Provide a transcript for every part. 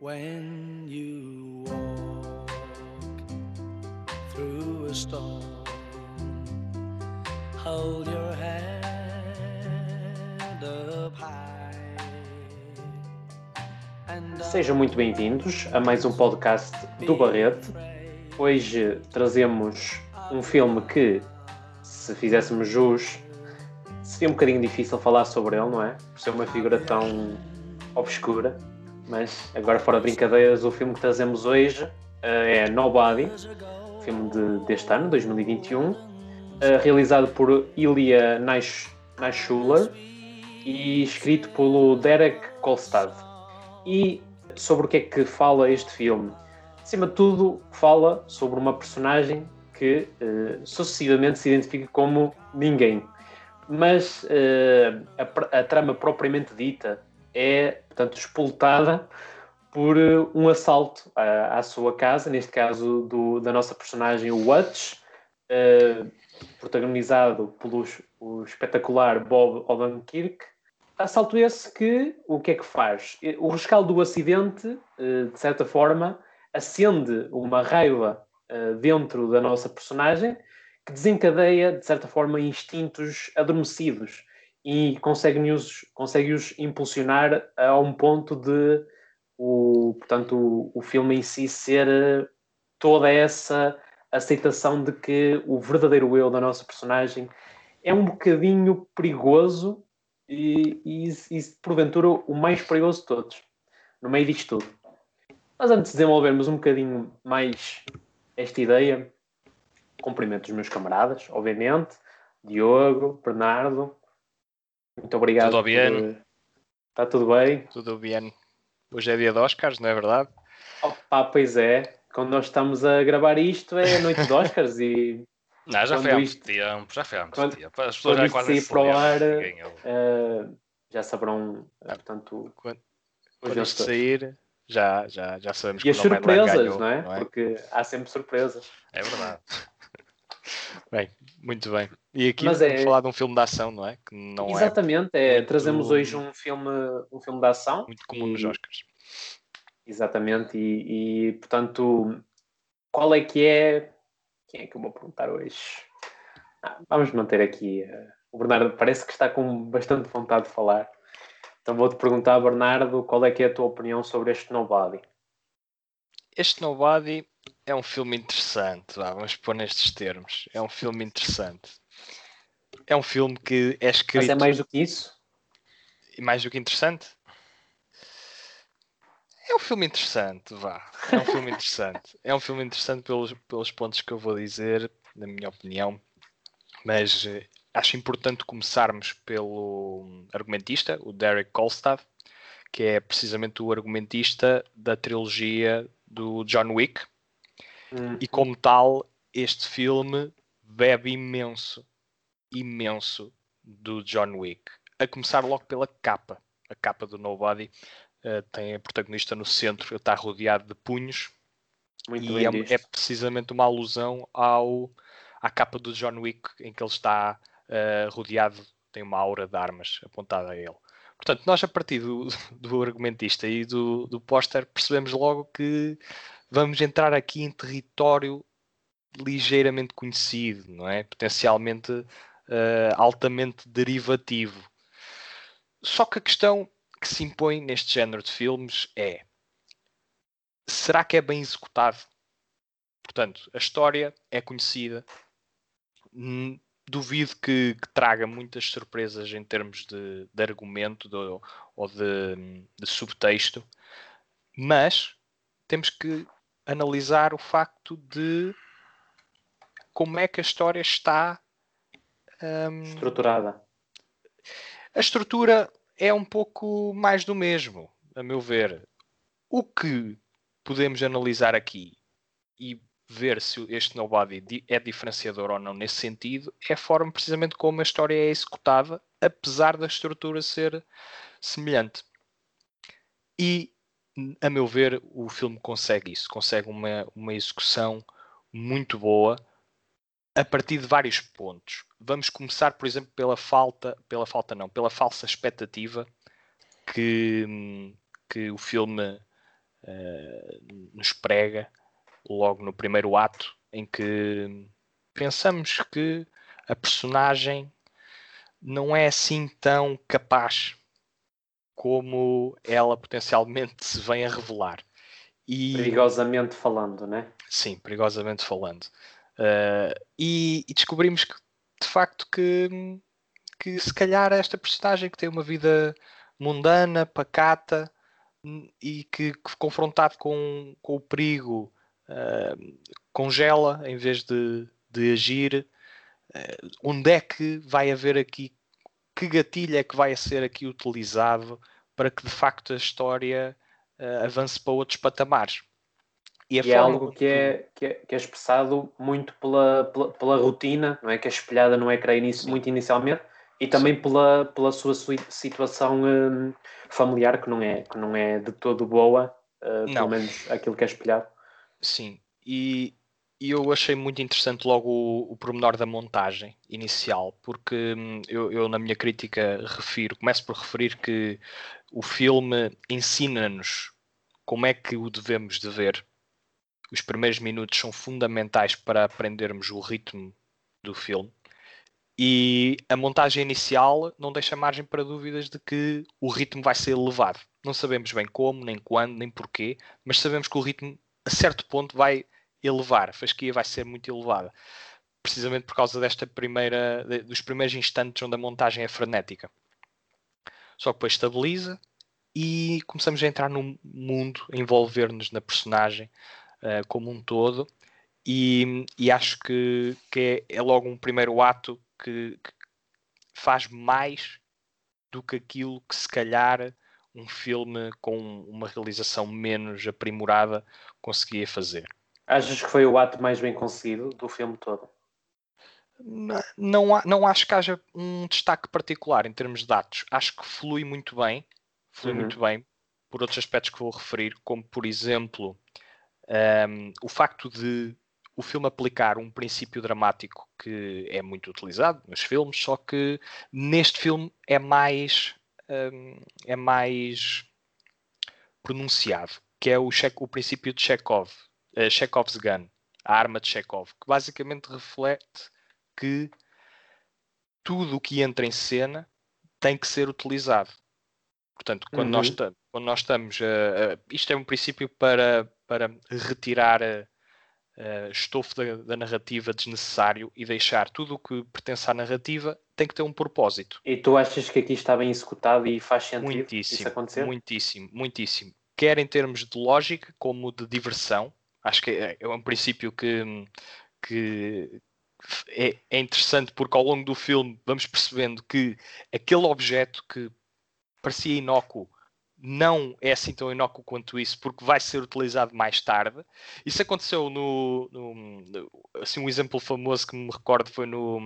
When you walk through a storm, hold your head up high. And Sejam muito bem-vindos a mais um podcast do Barrete. Hoje trazemos um filme que, se fizéssemos jus, seria um bocadinho difícil falar sobre ele, não é? Por ser uma figura tão obscura. Mas, agora fora de brincadeiras, o filme que trazemos hoje eh, é Nobody, filme de- deste ano, 2021, eh, realizado por Ilya Naish- Naishuller e escrito pelo Derek Kolstad. E sobre o que é que fala este filme? Acima de tudo, fala sobre uma personagem que eh, sucessivamente se identifica como ninguém. Mas eh, a, a trama propriamente dita é, portanto, explotada por eh, um assalto à, à sua casa, neste caso do- da nossa personagem, Watch, eh, protagonizado pelo o espetacular Bob Odenkirk. Assalto esse que, o que é que faz? Eh, O rescaldo do acidente, de certa forma, acende uma raiva dentro da nossa personagem que desencadeia, de certa forma, instintos adormecidos e consegue-os consegue impulsionar a um ponto de o, portanto, o, o filme em si ser eh, toda essa aceitação de que o verdadeiro eu da nossa personagem é um bocadinho perigoso e, e, e porventura o mais perigoso de todos, no meio disto tudo. Mas antes de desenvolvermos um bocadinho mais esta ideia, cumprimento os meus camaradas, obviamente, Diogo, Bernardo, muito obrigado. Tudo bem? Está tudo bem? Tudo bem? Hoje é dia de Oscars, não é verdade? Opa, pois é, quando nós estamos a gravar isto é a noite de Oscars e Não, já foi há muito tempo, já foi há muito quando- tempo. As pessoas já quase para o ar, é. eh, já saberão, eh, portanto, Quando, quando isto sair, já, já, já sabemos E as surpresas, ganhou, não, é? Porque há sempre surpresas. É verdade. Bem, muito bem. E aqui Mas vamos é- falar de um filme de ação, não é? Que não Exatamente, é, muito- trazemos hoje um filme, um filme de ação. é muito comum nos e- Oscars. Exatamente, e, e, portanto, qual é que é. Quem é que eu vou perguntar hoje? Ah, vamos manter aqui. eh, o Bernardo parece que está com bastante vontade de falar. Então vou-te perguntar, Bernardo, qual é que é a tua opinião sobre este Nobody? Este Nobody é um filme interessante, vá, vamos pôr nestes termos. É um filme interessante. É um filme que é escrito... Mas é mais do que isso? E mais do que interessante? É um filme interessante, vá. É um filme interessante. É um filme interessante pelos, pelos pontos que eu vou dizer, na minha opinião. Mas eh, acho importante começarmos pelo argumentista, o Derek Kolstad, que é precisamente o argumentista da trilogia do John Wick. Hum, E como tal, este filme bebe imenso, imenso do John Wick. A começar logo pela capa. A capa do Nobody eh, tem a protagonista no centro, está rodeado de punhos muito e bem é, é precisamente uma alusão ao, à capa do John Wick em que ele está eh, rodeado, tem uma aura de armas apontada a ele. Portanto, nós a partir do, do argumentista e do, do póster percebemos logo que vamos entrar aqui em território ligeiramente conhecido, não é? Potencialmente eh, altamente derivativo. Só que a questão que se impõe neste género de filmes é será que é bem executado? Portanto, a história é conhecida. Hum, Duvido que, que traga muitas surpresas em termos de, de argumento de- ou de, de subtexto, mas temos que analisar o facto de como é que a história está. hum, Estruturada. a estrutura é um pouco mais do mesmo, a meu ver. O que podemos analisar aqui e ver se este Nobody é diferenciador ou não nesse sentido é a forma precisamente como a história é executada, apesar da estrutura ser semelhante. E, a meu ver, o filme consegue isso, consegue uma, uma execução muito boa a partir de vários pontos. Vamos começar, por exemplo, pela falta, pela falta não, pela falsa expectativa que, que o filme uh, nos prega logo no primeiro ato, em que pensamos que a personagem não é assim tão capaz como ela potencialmente se vem a revelar. E... Perigosamente falando, né? Sim, perigosamente falando. Uh, e, e, descobrimos que, de facto, que, que se calhar esta personagem que tem uma vida mundana, pacata e que, que confrontado com, com o perigo uh, congela em vez de, de agir. Uh, onde é que vai haver aqui? Que gatilho é que vai ser aqui utilizado para que de facto a história uh, avance para outros patamares? E, e é algo que é, que é, que, é, expressado muito pela, pela, pela, rotina, não é? Que é espelhada no ecrã inicio, muito inicialmente e também pela, pela sua situação um, familiar que não é, que não é de todo boa, uh, pelo menos aquilo que é espelhado. Sim, e, e eu achei muito interessante logo o, o pormenor da montagem inicial, porque hum, eu, eu, na minha crítica refiro, começo por referir que o filme ensina-nos como é que o devemos de ver os primeiros minutos são fundamentais para aprendermos o ritmo do filme. E a montagem inicial não deixa margem para dúvidas de que o ritmo vai ser elevado. Não sabemos bem como, nem quando, nem porquê, mas sabemos que o ritmo, a certo ponto, vai elevar. A fasquia vai ser muito elevada. Precisamente por causa desta primeira, dos primeiros instantes onde a montagem é frenética. Só que depois estabiliza e começamos a entrar no mundo, a envolver-nos na personagem, uh, como um todo, e, e acho que, que é, é, logo um primeiro ato que, que, faz mais do que aquilo que se calhar um filme com uma realização menos aprimorada conseguia fazer. Achas que foi o ato mais bem conseguido do filme todo? Não, não, não acho que haja um destaque particular em termos de dados. Acho que flui muito bem, flui uhum. muito bem, por outros aspectos que vou referir, como por exemplo um, o facto de o filme aplicar um princípio dramático que é muito utilizado nos filmes, só que neste filme é mais um, é mais pronunciado, que é o, o princípio de Chekhov, uh, Chekhov's gun, a arma de Chekhov, que basicamente reflete que tudo o que entra em cena tem que ser utilizado. Portanto, quando, uhum. nós, quando nós estamos. Uh, uh, isto é um princípio para, para retirar uh, estofo da, da, narrativa desnecessário e deixar tudo o que pertence à narrativa tem que ter um propósito. E tu achas que aqui está bem executado e faz sentido muitíssimo, isso acontecer? Muitíssimo, muitíssimo. Quer em termos de lógica como de diversão. Acho que é, é um princípio que, que, é, é, interessante porque ao longo do filme vamos percebendo que aquele objeto que parecia inócuo não é assim tão inócuo quanto isso, porque vai ser utilizado mais tarde. Isso aconteceu no, no, assim um exemplo famoso que me recordo foi no,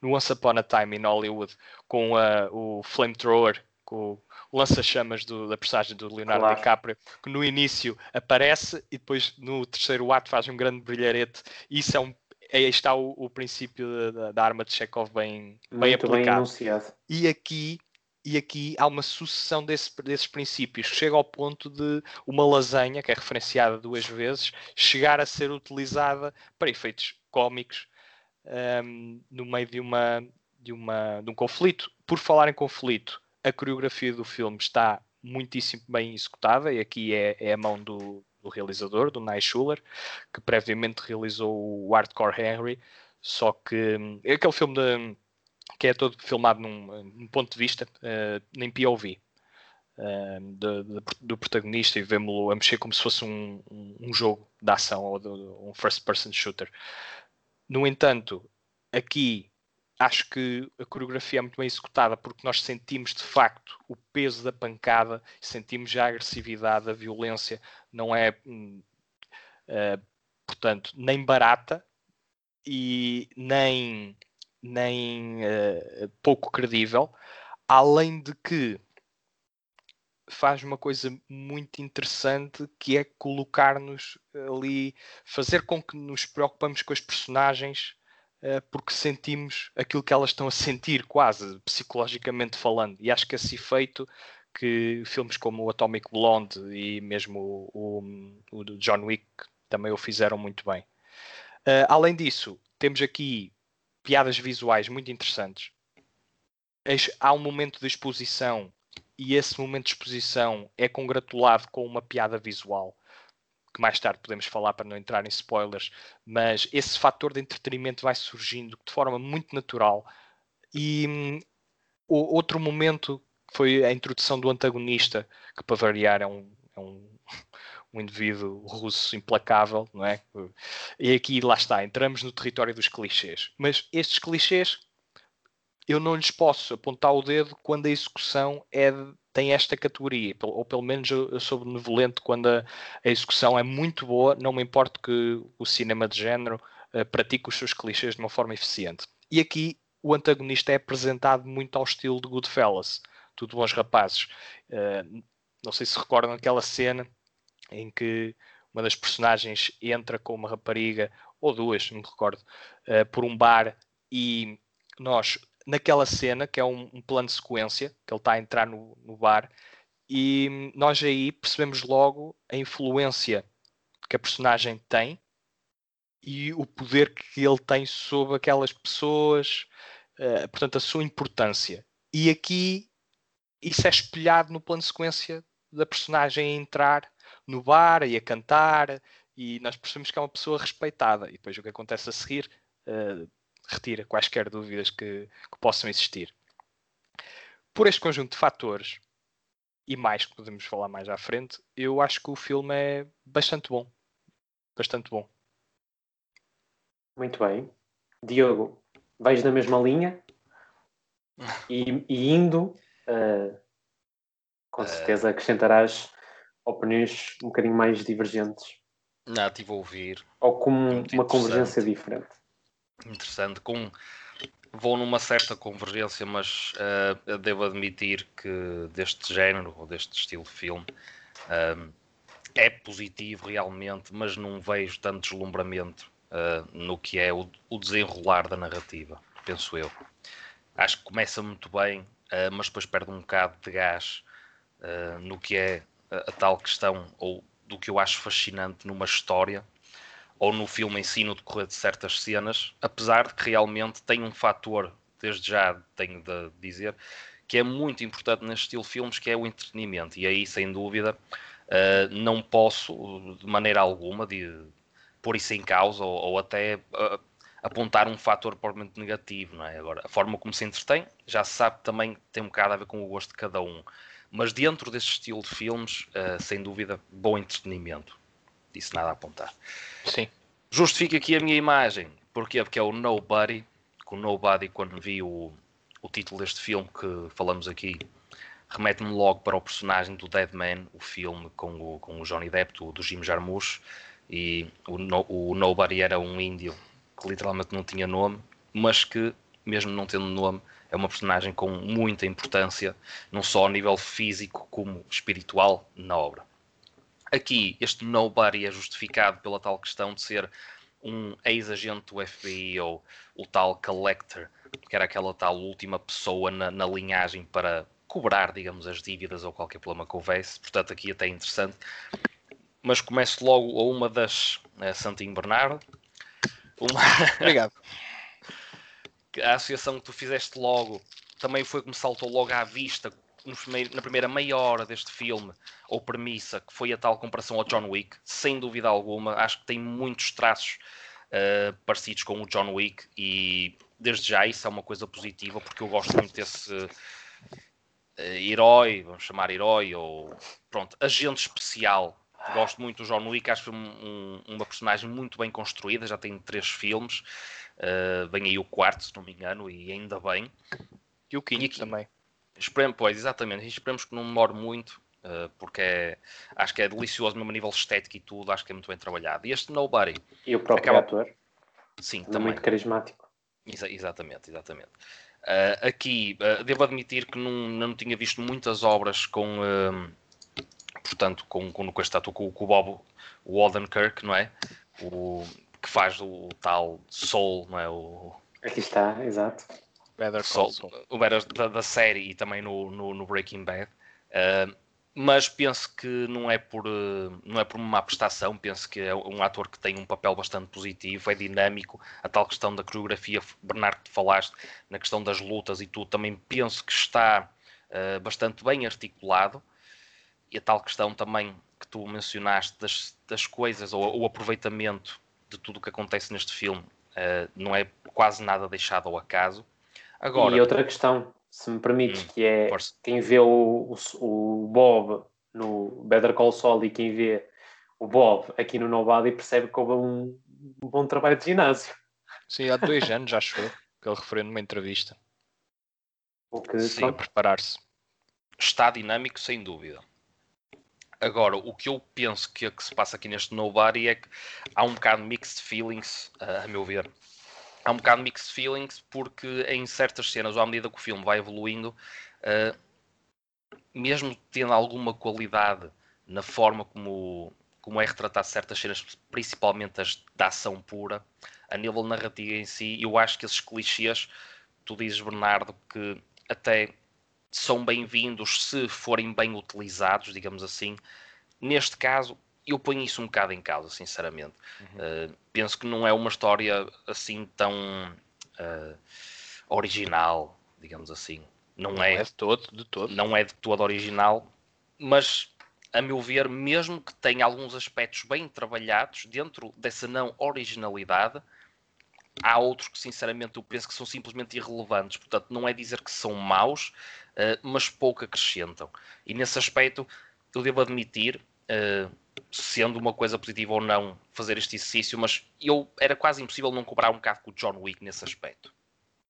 no Once Upon a Time in Hollywood com a, o flamethrower, com lança-chamas da personagem do Leonardo claro. DiCaprio, que no início aparece e depois no terceiro ato faz um grande brilharete. Isso é um aí está o, o princípio da, da, arma de Chekhov bem, bem aplicado. Bem e aqui e aqui há uma sucessão desse, desses princípios. Chega ao ponto de uma lasanha, que é referenciada duas vezes, chegar a ser utilizada para efeitos cómicos um, no meio de, uma, de, uma, de um conflito. Por falar em conflito, a coreografia do filme está muitíssimo bem executada, e aqui é, é a mão do, do realizador, do Nye Schuller, que previamente realizou o Hardcore Henry, só que hum, é aquele filme de que é todo filmado num, num ponto de vista, uh, nem POV, de, de, do protagonista e vemos-lo a mexer como se fosse um, um, um jogo de ação ou de, um first-person shooter. No entanto, aqui acho que a coreografia é muito bem executada porque nós sentimos de facto o peso da pancada, sentimos já a agressividade, a violência, não é, uh, portanto, nem barata e nem nem uh, pouco credível, além de que faz uma coisa muito interessante que é colocar-nos ali, fazer com que nos preocupamos com as personagens porque sentimos aquilo que elas estão a sentir, quase psicologicamente falando. E acho que esse efeito que filmes como o Atomic Blonde e mesmo o, o, o John Wick também o fizeram muito bem. Uh, além disso, temos aqui piadas visuais muito interessantes. Há um momento de exposição e esse momento de exposição é congratulado com uma piada visual que mais tarde podemos falar para não entrar em spoilers, mas esse fator de entretenimento vai surgindo de forma muito natural. E hum, outro momento foi a introdução do antagonista, que para variar é um, é um, um indivíduo russo implacável, não é? E aqui lá está, entramos no território dos clichês. Mas estes clichês eu não lhes posso apontar o dedo quando a execução é tem esta categoria, ou pelo menos eu, sou benevolente quando a, a, execução é muito boa, não me importa que o cinema de género uh, pratique os seus clichês de uma forma eficiente. E aqui o antagonista é apresentado muito ao estilo de Goodfellas, tudo bons rapazes. Uh, não sei se recordam aquela cena em que uma das personagens entra com uma rapariga, ou duas, não me recordo, uh, por um bar e nós naquela cena, que é um, um plano de sequência, que ele está a entrar no, no bar, e nós aí percebemos logo a influência que a personagem tem e o poder que ele tem sobre aquelas pessoas, uh, portanto, a sua importância. E aqui isso é espelhado no plano de sequência da personagem a entrar no bar e a cantar, e nós percebemos que é uma pessoa respeitada. E depois o que acontece a seguir uh, retira quaisquer dúvidas que, que possam existir. Por este conjunto de fatores, e mais que podemos falar mais à frente, eu acho que o filme é bastante bom. Bastante bom. Muito bem. Diogo, vais na mesma linha e, e indo, uh, com uh, certeza acrescentarás opiniões um bocadinho mais divergentes. Não, estive a ouvir. Ou com uma convergência diferente interessante. Com, vou numa certa convergência, mas uh, devo admitir que deste género ou deste estilo de filme uh, é positivo realmente, mas não vejo tanto deslumbramento uh, no que é o, o, desenrolar da narrativa, penso eu. Acho que começa muito bem, mas depois perde um bocado de gás no que é a, a tal questão ou do que eu acho fascinante numa história ou no filme em si, no decorrer de certas cenas, apesar de que realmente tem um fator, desde já tenho de dizer, que é muito importante neste estilo de filmes, que é o entretenimento. E aí, sem dúvida, uh, não posso, de maneira alguma, de pôr isso em causa ou, ou até uh, apontar um fator propriamente negativo. Não é? Agora, a forma como se entretém, já se sabe também tem um bocado a ver com o gosto de cada um. Mas dentro desse estilo de filmes, uh, sem dúvida, bom entretenimento disse nada a apontar. Sim. Justifico aqui a minha imagem. Porquê? Porque é o Nobody. Com Nobody, quando vi o, o título deste filme que falamos aqui, remete-me logo para o personagem do Dead Man, o filme com o, com o Johnny Depp, do, do Jim Jarmusch. E o, no, o Nobody era um índio que literalmente não tinha nome, mas que, mesmo não tendo nome, é uma personagem com muita importância, não só a nível físico como espiritual, na obra. Aqui, este nobody é justificado pela tal questão de ser um ex-agente do FBI ou o tal collector, que era aquela tal última pessoa na, na, linhagem para cobrar, digamos, as dívidas ou qualquer problema que houvesse. Portanto, aqui até é interessante. Mas começo logo a uma das uh, Santinho Bernardo. Uma... Obrigado. a associação que tu fizeste logo também foi que me saltou logo à vista na primeira meia hora deste filme, ou premissa, que foi a tal comparação ao John Wick, sem dúvida alguma, acho que tem muitos traços uh, parecidos com o John Wick e desde já isso é uma coisa positiva porque eu gosto muito desse uh, herói, vamos chamar herói, ou pronto, agente especial. Gosto muito do John Wick, acho que foi um, um, uma personagem muito bem construída, já tem três filmes, uh, vem aí o quarto, se não me engano, e ainda bem. E o quinto e aqui, também. Esperemos, pois, exatamente. Esperemos que não demore muito, uh, porque é, acho que é delicioso mesmo a nível estético e tudo. Acho que é muito bem trabalhado. E este Nobody. E o próprio acaba... ator. Sim, também. Muito carismático. Exa exatamente, exatamente. Uh, aqui, uh, devo admitir que não, não tinha visto muitas obras com. portanto, com, com, com este ator, com, com o Bob Waldenkirk, não é? O, que faz o, o tal Soul, não é? O... Aqui está, exato. Better Call Saul. O Better da, da, série e também no, no, no Breaking Bad. Uh, mas penso que não é por uh, não é por uma má prestação, penso que é um ator que tem um papel bastante positivo, é dinâmico, a tal questão da coreografia, Bernardo, que falaste, na questão das lutas e tudo, também penso que está uh, bastante bem articulado, e a tal questão também que tu mencionaste das, das coisas, ou o aproveitamento de tudo o que acontece neste filme, uh, não é quase nada deixado ao acaso. Agora, e outra questão, se me permites, hum, que é força. quem vê o, o, o, Bob no Better Call Saul e quem vê o Bob aqui no Nobody percebe que houve um, um bom trabalho de ginásio. Sim, há dois anos, acho eu, que ele referiu numa entrevista. O que, Sim, preparar-se. Está dinâmico, sem dúvida. Agora, o que eu penso que, é que se passa aqui neste Nobody é que há um bocado de mixed feelings, a meu ver há um bocado mixed feelings porque em certas cenas, ou à medida que o filme vai evoluindo, uh, mesmo tendo alguma qualidade na forma como, como é retratado certas cenas, principalmente as da ação pura, a nível narrativo em si, eu acho que esses clichês, tu dizes, Bernardo, que até são bem-vindos se forem bem utilizados, digamos assim. Neste caso, eu ponho isso um bocado em causa, sinceramente. Uhum. Uh, penso que não é uma história assim tão uh, original, digamos assim. Não, não é, é de todo, de todo. Não é de todo original, mas a meu ver, mesmo que tenha alguns aspectos bem trabalhados dentro dessa não originalidade, há outros que sinceramente eu penso que são simplesmente irrelevantes. Portanto, não é dizer que são maus, uh, mas pouco acrescentam. E nesse aspecto, eu devo admitir, uh, sendo uma coisa positiva ou não fazer este exercício, mas eu era quase impossível não comparar um bocado com o John Wick nesse aspecto.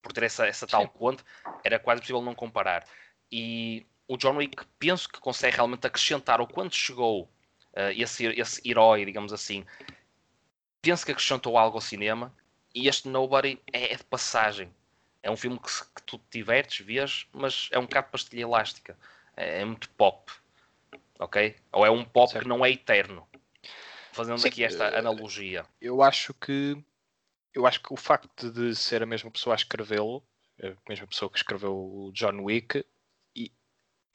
Por ter essa, essa tal ponte, era quase impossível não comparar. E o John Wick penso que consegue realmente acrescentar o quanto chegou uh, esse, esse herói, digamos assim. Penso que acrescentou algo ao cinema e este Nobody é, é de passagem. É um filme que, que tu te divertes, vês, mas é um bocado pastilha elástica. É, é muito pop ok? Ou é um pop certo. que não é eterno. Fazendo Sim, aqui esta uh, analogia. Eu acho que eu acho que o facto de ser a mesma pessoa a escrevê-lo, a mesma pessoa que escreveu o John Wick, e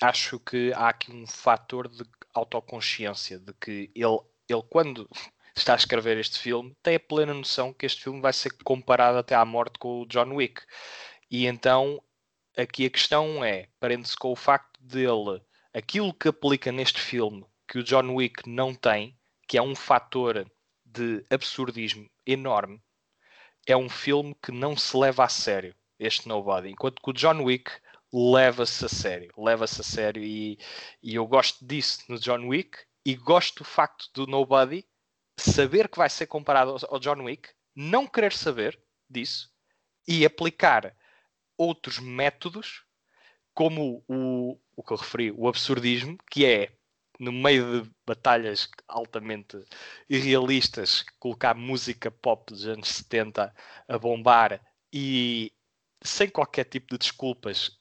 acho que há aqui um fator de autoconsciência de que ele, ele quando está a escrever este filme, tem a plena noção que este filme vai ser comparado até à morte com o John Wick. E então aqui a questão é, prende-se com o facto dele aquilo que aplica neste filme que o John Wick não tem, que é um fator de absurdismo enorme, é um filme que não se leva a sério, este Nobody. Enquanto que o John Wick leva-se a sério, leva-se a sério e, e eu gosto disso no John Wick e gosto do facto do Nobody saber que vai ser comparado ao John Wick, não querer saber disso e aplicar outros métodos como o, o que eu referi, o absurdismo, que é no meio de batalhas altamente irrealistas, colocar música pop dos anos 70 a bombar e sem qualquer tipo de desculpas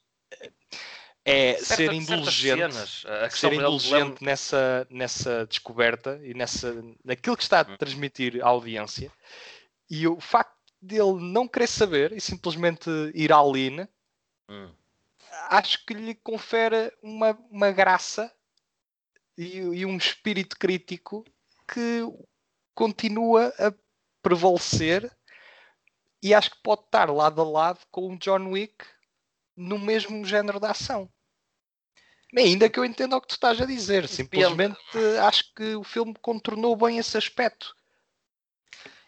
é Certa, ser indulgente, cenas, ser indulgente nessa, nessa descoberta e nessa, naquilo que está a transmitir à audiência. E o facto dele não querer saber e simplesmente ir à line hum acho que lhe confere uma, uma graça e, e um espírito crítico que continua a prevalecer e acho que pode estar lado a lado com o John Wick no mesmo género de ação. Ainda que eu entenda o que tu estás a dizer, simplesmente acho que o filme contornou bem esse aspecto.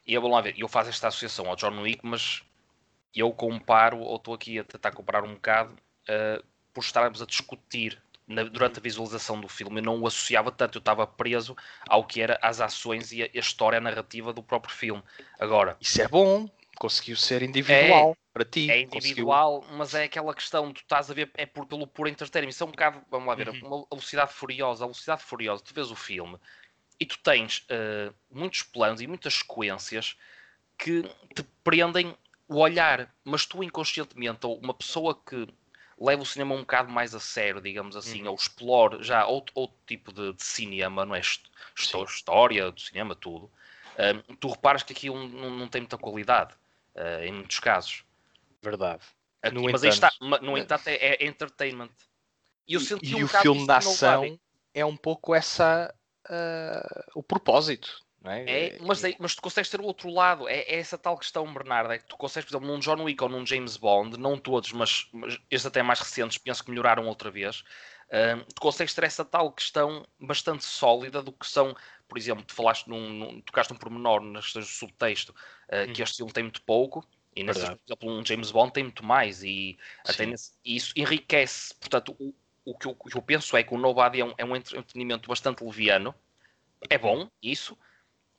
E eu vou lá ver, eu faço esta associação ao John Wick, mas eu comparo, ou estou aqui a tentar comparar um bocado, uh, por estarmos a discutir na, durante a visualização do filme, eu não o associava tanto, eu estava preso ao que era as ações e a, a história a narrativa do próprio filme. Agora, isso é bom, conseguiu ser individual é, para ti. É individual, conseguiu... mas é aquela questão, tu estás a ver, é por, pelo puro entretenimento. Isso é um bocado, vamos lá ver, uhum. uma velocidade furiosa. A velocidade furiosa, tu vês o filme e tu tens uh, muitos planos e muitas sequências que te prendem o olhar, mas tu inconscientemente, ou uma pessoa que leva o cinema um bocado mais a sério, digamos assim, uhum. ou explore já outro, outro tipo de, de, cinema, não é? Sim. História do cinema, tudo. Uh, tu reparas que aquilo não, não tem muita qualidade, uh, em muitos casos. Verdade. Aqui, mas entanto, aí está, no entanto, é, é entertainment. E, eu senti e um o filme da no ação é um pouco essa ah, o propósito. É? É, mas, é- mas tu consegues ter o outro lado. É, é essa tal questão, Bernardo. É que tu consegues, por exemplo, num John Wick ou num James Bond, não todos, mas, mas estes até mais recentes, penso que melhoraram outra vez. hum, tu consegues ter essa tal questão bastante sólida do que são, por exemplo, tu falaste num, num tocaste um pormenor nas questões do subtexto, uh, que Uhum. este filme tem muito pouco. E nesse, por exemplo, um James Bond tem muito mais e, até nesse- isso enriquece. Portanto, o, o, que eu, o que eu penso é que o Nobody é um, é um entretenimento bastante leviano. É bom, isso,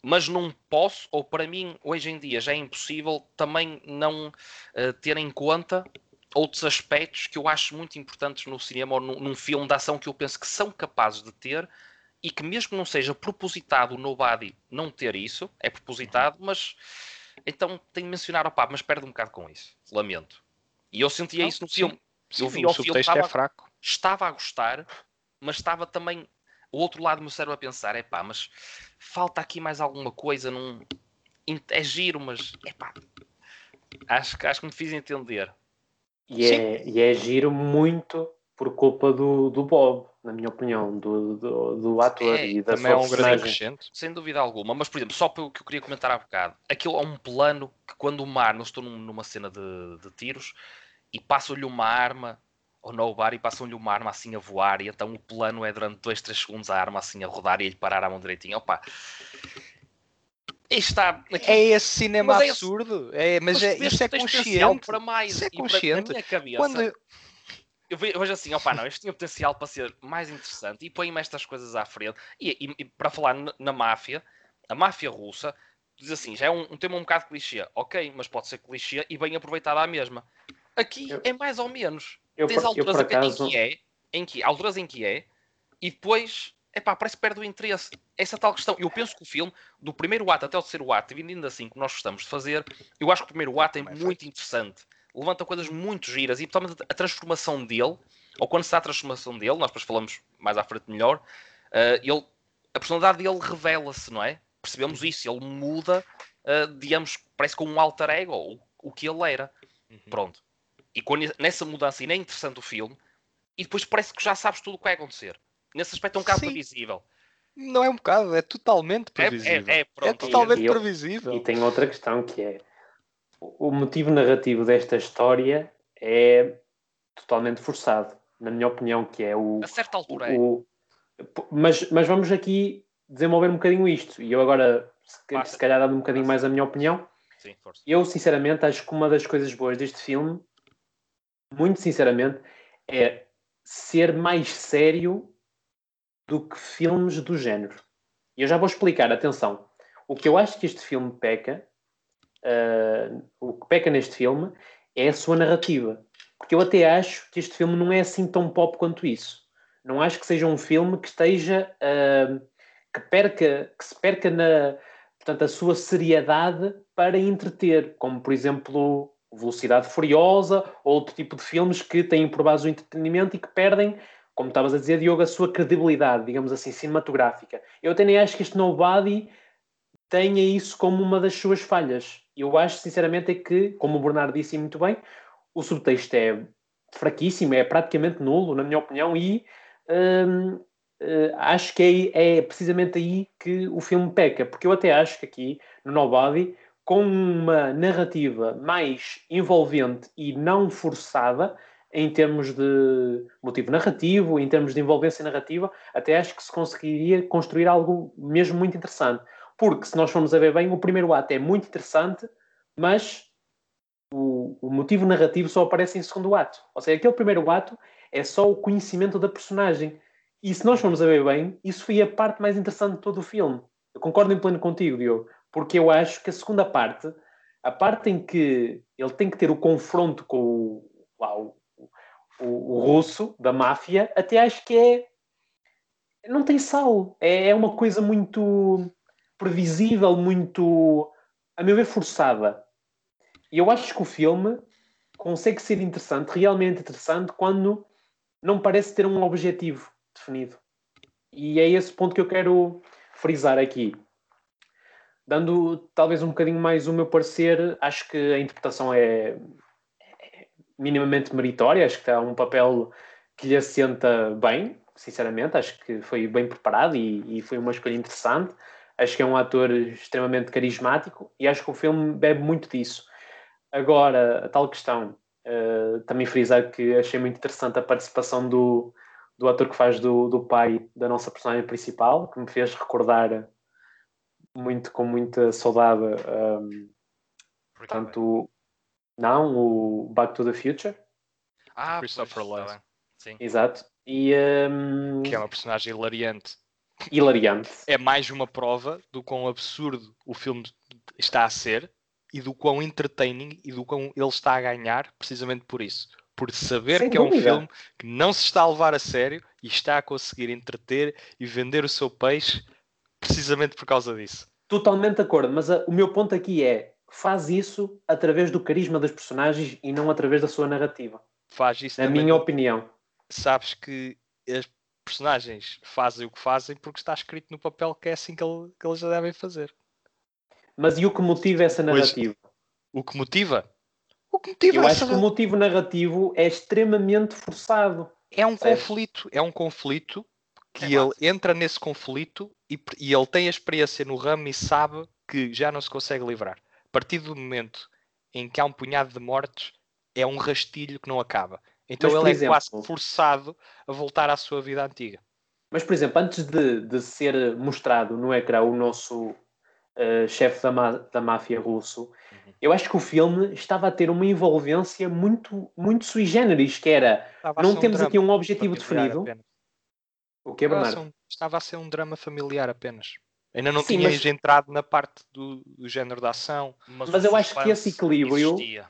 mas não posso, ou para mim, hoje em dia já é impossível também não eh, ter em conta outros aspectos que eu acho muito importantes no cinema ou num, num filme de ação que eu penso que são capazes de ter e que mesmo não seja propositado o Nobody não ter isso, é propositado, mas então tenho de mencionar, opá, mas perde um bocado com isso, lamento. E eu sentia Não, isso no sim. filme. Sim, eu vi o ao filme, é estava- fraco. estava a gostar, mas estava também o outro lado do meu cérebro a pensar: é pá, mas falta aqui mais alguma coisa. Num... É giro, mas é pá, acho, que- acho que me fiz entender. E é, e é giro muito por culpa do, do Bob, na minha opinião, do, do, do ator É, e da Também sua é um grande acrescento. Sem dúvida alguma, mas por exemplo, só pelo que eu queria comentar há bocado, aquilo é um plano que quando o mar, não estou num- numa cena de, de tiros, e passa-lhe uma arma ao nobody e passam-lhe uma arma assim a voar, e então o plano é durante 2, 3 segundos a arma assim a rodar e ele parar a mão direitinho. Opa, isto está. É esse cinema Mas é absurdo. É, mas, é, vês isso é consciente. para mais. Isso é para- consciente. na minha cabeça, Quando, eu ve- eu vejo assim, opa, não, isto tinha potencial para ser mais interessante e põe-me estas coisas à frente. E, e- e para falar na, na máfia, a máfia russa, diz assim, já é um, um tema um bocado clichê, ok, mas pode ser clichê e bem aproveitado à mesma. Aqui Eu- é mais ou menos. Eu, Tens eu, alturas em- acaso, em que é, em que, alturas em que é, e depois, epá, parece que perde o interesse. Essa tal questão. Eu penso que o filme, do primeiro ato até o terceiro ato, e vindo ainda assim que nós gostamos de fazer, eu acho que o primeiro ato é muito interessante. Levanta coisas muito giras e totalmente a transformação dele, ou quando está a transformação dele, nós depois falamos mais à frente melhor, eh, ele, a personalidade dele revela-se, não é? Percebemos isso, ele muda, eh, digamos, parece com um alter ego, o, o que ele era. Pronto. E quando, nessa mudança, ainda é interessante o filme, e depois parece que já sabes tudo o que vai acontecer. Nesse aspecto é um bocado Sim. previsível. não é um bocado, é totalmente É, previsível. é, é, pronto. totalmente E eu- previsível. E tem outra questão que é o o motivo narrativo desta história é totalmente forçado, na minha opinião, que é o. A certa altura é. o- mas, mas vamos aqui desenvolver um bocadinho isto. E eu agora, se, Passa. se calhar, dando um bocadinho mais a minha opinião, Sim, força. eu sinceramente acho que uma das coisas boas deste filme, muito sinceramente, é ser mais sério do que filmes do género. E eu já vou explicar, atenção. O que eu acho que este filme peca, ah, o que peca neste filme é a sua narrativa. Porque eu até acho que este filme não é assim tão pop quanto isso. Não acho que seja um filme que esteja ah, que perca, que se perca na portanto, a sua seriedade para entreter, como por exemplo Velocidade Furiosa ou outro tipo de filmes que têm por base o entretenimento e que perdem, como estavas a dizer, Diogo, a sua credibilidade, digamos assim, cinematográfica. Eu até nem acho que este Nobody tenha isso como uma das suas falhas. Eu acho, sinceramente, é que, como o Bernardo disse muito bem, o subtexto é fraquíssimo, é praticamente nulo, na minha opinião, e hum, eh, acho que é, é precisamente aí que o filme peca, porque eu até acho que aqui, no Nobody, com uma narrativa mais envolvente e não forçada, em termos de motivo narrativo, em termos de envolvência narrativa, até acho que se conseguiria construir algo mesmo muito interessante. Porque, se nós formos a ver bem, o primeiro ato é muito interessante, mas o, o motivo narrativo só aparece em segundo ato. Ou seja, aquele primeiro ato é só o conhecimento da personagem. E se nós formos a ver bem, isso foi a parte mais interessante de todo o filme. Eu concordo em pleno contigo, Diogo, porque eu acho que a segunda parte, a parte em que ele tem que ter o confronto com o, lá, o, o, o russo da máfia, até acho que é. Não tem sal. É, é uma coisa muito previsível, muito, a meu ver, forçada. E eu acho que o filme consegue ser interessante, realmente interessante, quando não parece ter um objetivo definido. E é esse ponto que eu quero frisar aqui. Dando talvez um bocadinho mais o meu parecer, acho que a interpretação é, é minimamente meritória, acho que está um papel que lhe assenta bem, sinceramente, acho que foi bem preparado e, e foi uma escolha interessante. Acho que é um ator extremamente carismático e acho que o filme bebe muito disso. Agora, a tal questão, uh, também frisar que achei muito interessante a participação do, do ator que faz do, do pai da nossa personagem principal, que me fez recordar muito, com muita saudade, um, portanto, não, o Back to the Future. Ah, Christopher Lloyd. tá bem. Sim. Exato. E um, Que é uma personagem hilariante. hilariante. É mais uma prova do quão absurdo o filme está a ser e do quão entertaining e do quão ele está a ganhar precisamente por isso. Por saber Sem que é um dúvida. filme que não se está a levar a sério e está a conseguir entreter e vender o seu peixe precisamente por causa disso. Totalmente de acordo, mas a- o meu ponto aqui é faz isso através do carisma das personagens e não através da sua narrativa. Faz isso Na também minha opinião. sabes que as personagens fazem o que fazem porque está escrito no papel que é assim que, ele- que eles já devem fazer. Mas e o que motiva essa Pois, narrativa? O que motiva? O que motiva Eu essa acho que o motivo narrativo é extremamente forçado. é um Percebes? conflito, é um conflito que É ele básico. entra nesse conflito e, e ele tem a experiência no ramo e sabe que já não se consegue livrar. A partir do momento em que há um punhado de mortes, é um rastilho que não acaba. Então Mas, ele é exemplo- quase forçado a voltar à sua vida antiga. Mas, por exemplo, antes de, de ser mostrado no ecrã o nosso eh, chefe da, da máfia russo, Uhum. eu acho que o filme estava a ter uma envolvência muito, muito sui generis, que era Estava não um temos drama aqui um objetivo definido. O que é, Bernardo? Estava a ser um drama familiar apenas. Ainda não Sim, tinhas mas- entrado na parte do, do género da ação. Mas o eu acho que esse equilíbrio- existia.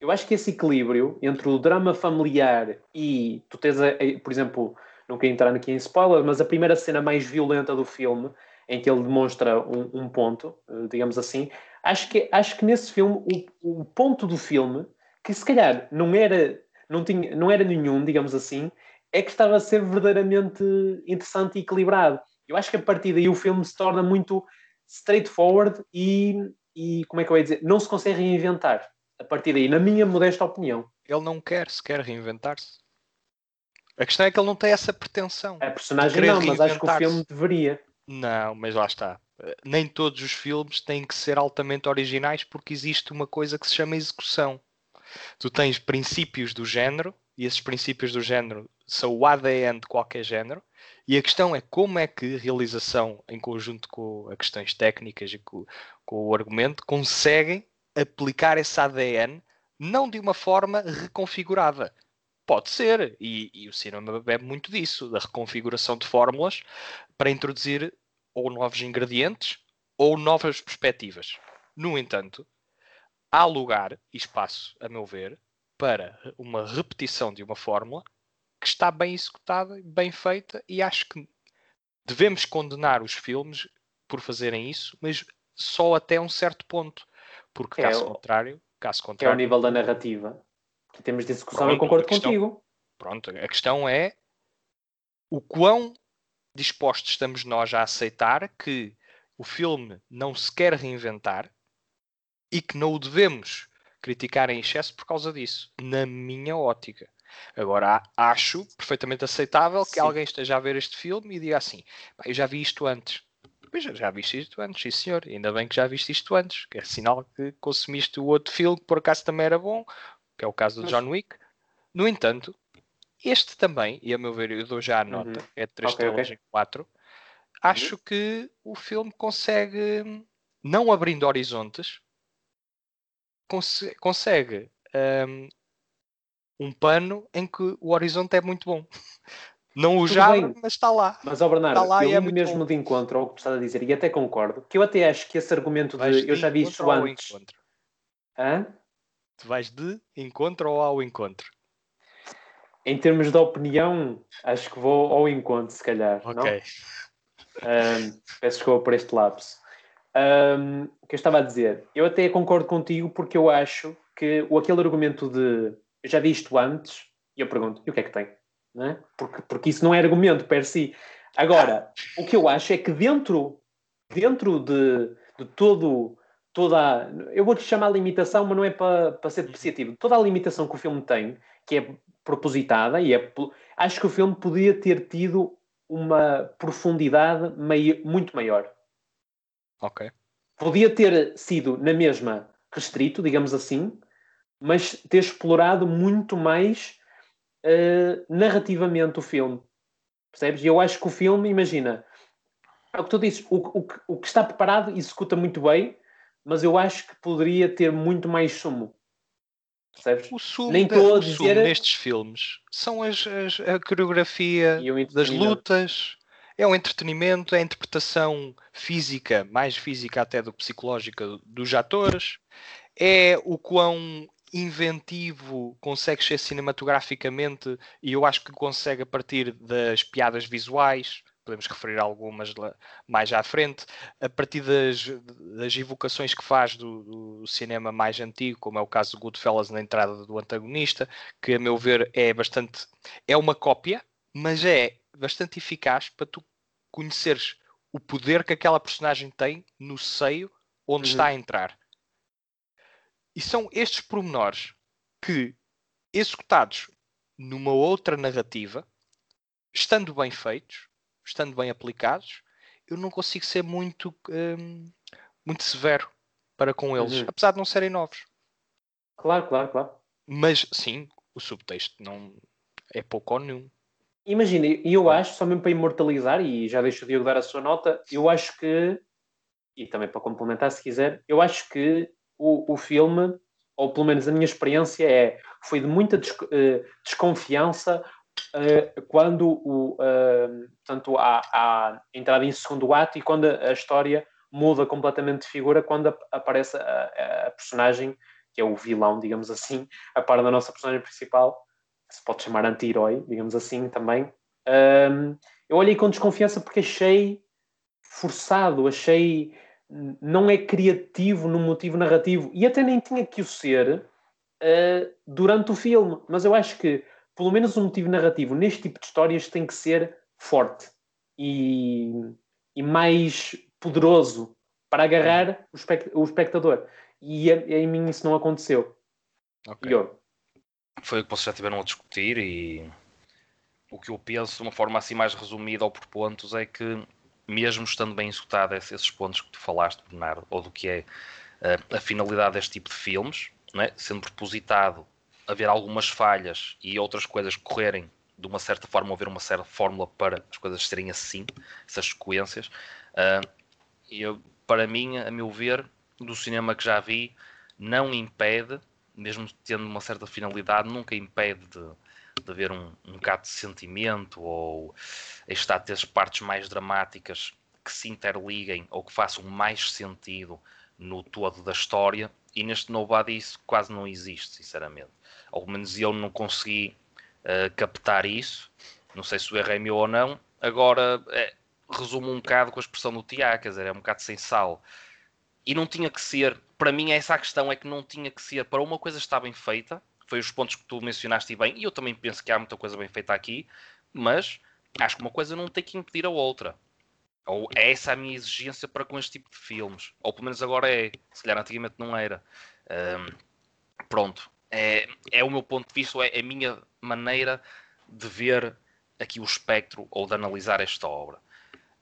Eu acho que esse equilíbrio entre o drama familiar e tu tens, a- a- por exemplo, não quero entrar aqui em spoiler, mas a primeira cena mais violenta do filme, em que ele demonstra um, um ponto, eh, digamos assim, acho que, acho que nesse filme, o, o ponto do filme, que se calhar não era, não, tinha, não era nenhum, digamos assim, é que estava a ser verdadeiramente interessante e equilibrado. Eu acho que a partir daí o filme se torna muito straightforward e, e como é que eu ia dizer, não se consegue reinventar a partir daí, na minha modesta opinião. Ele não quer sequer reinventar-se. A questão é que ele não tem essa pretensão. A personagem não, mas acho que o filme deveria. Não, mas lá está. Nem todos os filmes têm que ser altamente originais porque existe uma coisa que se chama execução. Tu tens princípios do género e esses princípios do género são o ADN de qualquer género e a questão é como é que a realização, em conjunto com as questões técnicas e com, com o argumento, conseguem aplicar esse ADN não de uma forma reconfigurada. Pode ser, e, e o cinema bebe muito disso, da reconfiguração de fórmulas para introduzir ou novos ingredientes ou novas perspectivas. No entanto, há lugar e espaço, a meu ver, para uma repetição de uma fórmula que está bem executada, bem feita, e acho que devemos condenar os filmes por fazerem isso, mas só até um certo ponto. Porque É caso o- contrário, caso Que é o contrário, nível da narrativa. Que temos de execução, eu Pronto, concordo a questão- contigo. Pronto, a questão é o quão dispostos estamos nós a aceitar que o filme não se quer reinventar e que não o devemos criticar em excesso por causa disso, na minha ótica. Agora, acho perfeitamente aceitável que Sim. alguém esteja a ver este filme e diga assim: "Pá, eu já vi isto antes. Pois já, viste isto antes, sim senhor. Ainda bem que já viste isto antes, que é sinal que consumiste o outro filme que por acaso também era bom, que é o caso do Mas- John Wick. No entanto, este também, e a meu ver, eu dou já a nota, Uhum. é 3 Ok, estrelas ok. em 4. Acho que o filme consegue, não abrindo horizontes, conse- consegue hum, um pano em que o horizonte é muito bom. Não o já, mas está lá. Mas, ó Bernardo, Tá lá eu é mesmo bom. de encontro ao que estás a dizer, e até concordo, que eu até acho que esse argumento Vais de eu de já vi isso antes. encontro. Hã? Tu vais de encontro ou ao encontro? Em termos de opinião, acho que vou ao encontro, se calhar. Ok. Ahm, peço desculpa por este lapso. O que eu estava a dizer, eu até concordo contigo porque eu acho que o, aquele argumento de eu já vi isto antes, e eu pergunto, e o que é que tem? É? porque, porque isso não é argumento per si. Agora, o que eu acho é que dentro, dentro de, de todo, toda a, eu vou-te chamar limitação, mas não é para, para ser depreciativo, toda a limitação que o filme tem, que é propositada e é, acho que o filme podia ter tido uma profundidade meio, muito maior. Ok. Podia ter sido na mesma restrito, digamos assim, mas ter explorado muito mais uh, narrativamente o filme. Percebes? E eu acho que o filme, imagina, é o que tu dizes, o, o, o que está preparado executa muito bem, mas eu acho que poderia ter muito mais sumo. Percebes? O sumo, Nem de, estou a o sumo dizer- nestes filmes são as, as- a coreografia E das lutas, é o entretenimento, é a interpretação física, mais física até do psicológica dos atores, é o quão inventivo consegue ser cinematograficamente e eu acho que consegue a partir das piadas visuais, podemos referir algumas mais à frente, a partir das, das evocações que faz do, do cinema mais antigo, como é o caso do Goodfellas na entrada do antagonista, que a meu ver é bastante é uma cópia, mas é bastante eficaz para tu conheceres o poder que aquela personagem tem no seio onde Uhum. está a entrar. E são estes pormenores que, executados numa outra narrativa, estando bem feitos, estando bem aplicados, eu não consigo ser muito, hum, muito severo para com eles, Uhum. apesar de não serem novos. Claro, claro, claro. Mas sim, o subtexto não é pouco ou nenhum. Imagina, e eu acho, só mesmo para imortalizar, e já deixo o Diogo dar a sua nota, eu acho que, e também para complementar se quiser, eu acho que o, o filme, ou pelo menos a minha experiência, é foi de muita des- eh, desconfiança eh, quando o, eh, portanto, há, há entrada em segundo ato e quando a, a história muda completamente de figura, quando ap- aparece a, a- a personagem, que é o vilão, digamos assim, a par da nossa personagem principal, que se pode chamar anti-herói, digamos assim também. Ahm, eu olhei com desconfiança porque achei forçado, achei não é criativo no motivo narrativo e até nem tinha que o ser ah, durante o filme, mas eu acho que pelo menos o motivo narrativo neste tipo de histórias tem que ser forte e, e mais poderoso para agarrar o, espect- o espectador. E a- em mim isso não aconteceu. Ok. Diogo. Foi o que vocês já tiveram a discutir e o que eu penso de uma forma assim mais resumida ou por pontos é que mesmo estando bem executado esse- esses pontos que tu falaste, Bernardo, ou do que é eh, a finalidade deste tipo de filmes, não é? sendo propositado haver algumas falhas e outras coisas correrem de uma certa forma, haver uma certa fórmula para as coisas serem assim, essas sequências, eh, eu, para mim, a meu ver, do cinema que já vi, não impede mesmo tendo uma certa finalidade, nunca impede de, de haver um, um bocado de sentimento ou está a ter as partes mais dramáticas que se interliguem ou que façam mais sentido no todo da história. E neste Nobody isso quase não existe, sinceramente. Pelo menos eu não consegui eh, captar isso. Não sei se o erro é meu ou não. Agora, é, resumo um bocado com a expressão do Tiago, quer dizer, é um bocado sem sal e não tinha que ser, para mim essa a questão é que não tinha que ser para uma coisa estar bem feita, foi os pontos que tu mencionaste bem, e eu também penso que há muita coisa bem feita aqui, mas acho que uma coisa não tem que impedir a outra. Ou é essa a minha exigência para com este tipo de filmes. Ou pelo menos agora é. Se calhar antigamente não era. Ahm, pronto. É, é o meu ponto de vista, é a minha maneira de ver aqui o espectro ou de analisar esta obra.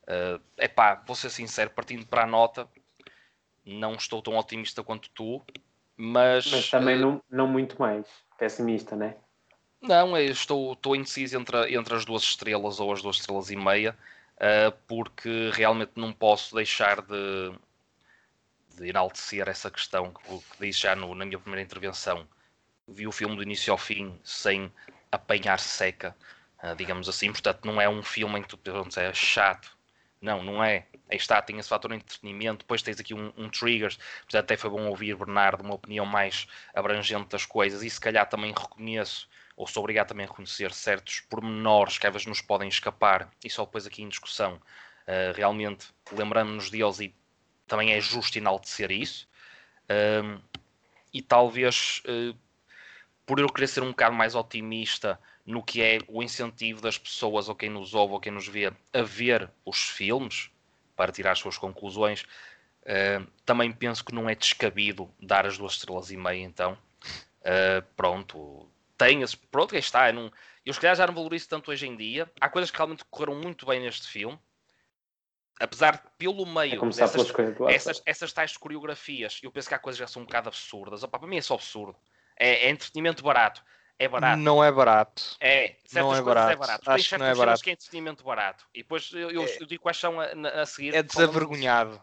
É epá, vou ser sincero, partindo para a nota, não estou tão otimista quanto tu, mas, Mas também não, não muito mais pessimista, né? não, eu estou, estou indeciso entre, entre as duas estrelas ou as duas estrelas e meia, eh, porque realmente não posso deixar de, de enaltecer essa questão que, que disse já no- na minha primeira intervenção. Vi o filme do início ao fim sem apanhar seca, eh, digamos assim, portanto não é um filme em que tu é chato. Não, não é. Aí está, tem esse fator de entretenimento, depois tens aqui um, um triggers, portanto até foi bom ouvir, Bernardo, uma opinião mais abrangente das coisas, e se calhar também reconheço ou sou obrigado também a reconhecer certos pormenores que às vezes nos podem escapar e só depois aqui em discussão uh, realmente lembrando-nos deles e também é justo enaltecer isso um, e talvez uh, por eu querer ser um bocado mais otimista no que é o incentivo das pessoas ou quem nos ouve ou quem nos vê a ver os filmes para tirar as suas conclusões uh, também penso que não é descabido dar as duas estrelas e meia então Uh, pronto, tem esse. Pronto, aí está. Eu, não, eu se calhar já não valorizo tanto hoje em dia. Há coisas que realmente correram muito bem neste filme. Apesar de, pelo É meio que tu essas, essas tais coreografias, eu penso que há coisas que já são um bocado absurdas. Opa, para mim é só absurdo. É, é entretenimento barato. É barato. Não é barato. É, certas Não é coisas é barato. barato. Acho Tem que não é barato. que é entretenimento barato. E depois eu, eu- eu digo quais são a, a seguir. É falando- desavergonhado.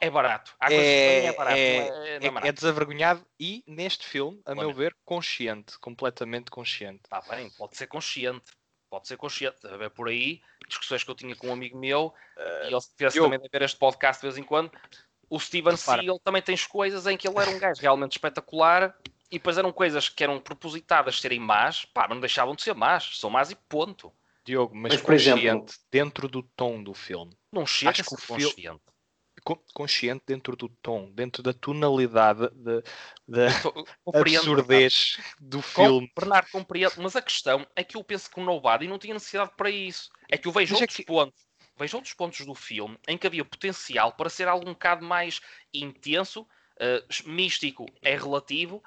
É barato. Há É, é barato. é- é, é é, barato. é desavergonhado e, neste filme, a meu ver, consciente. Completamente consciente. Está Tá bem, pode ser consciente. Pode ser consciente. É por aí, discussões que eu tinha com um amigo meu, e ele se tivesse eu- também de ver este podcast de vez em quando. O Steven Repara. Seagal também tem coisas em que ele era um gajo realmente espetacular e depois eram coisas que eram propositadas serem más, pá, mas não deixavam de ser más, são más e ponto. Diogo, mas, Mas, por exemplo- consciente dentro do tom do filme. Não chega Acho que o consciente. Co- Consciente dentro do tom, dentro da tonalidade, de- da absurdez do Com- filme. Bernardo compreendo, mas a questão é que eu penso que o Nobody não tinha necessidade para isso. É que eu vejo Mas é outros que- pontos. Vejo outros pontos do filme em que havia potencial para ser algo um bocado mais intenso, eh, místico é relativo,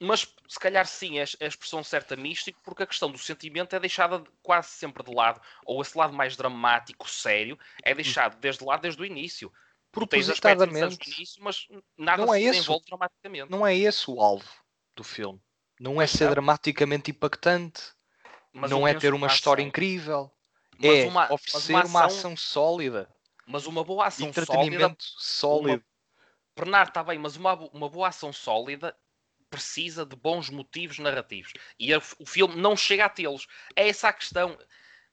mas se calhar sim é a expressão certa místico, porque a questão do sentimento é deixada de- quase sempre de lado, ou esse lado mais dramático, sério, é deixado desde lá desde o início. Porque tens aspectos mas nada Não é se esse dramaticamente. Não é esse o alvo do filme. Não é ser dramaticamente impactante. Mas não é ter uma a história ação- incrível. mas é uma- oferecer uma uma ação- ação sólida. Mas uma boa ação sólida entretenimento sólido. Bernardo está bem, mas uma, uma boa ação sólida precisa de bons motivos narrativos. E a- o filme não chega a tê-los. É essa a questão.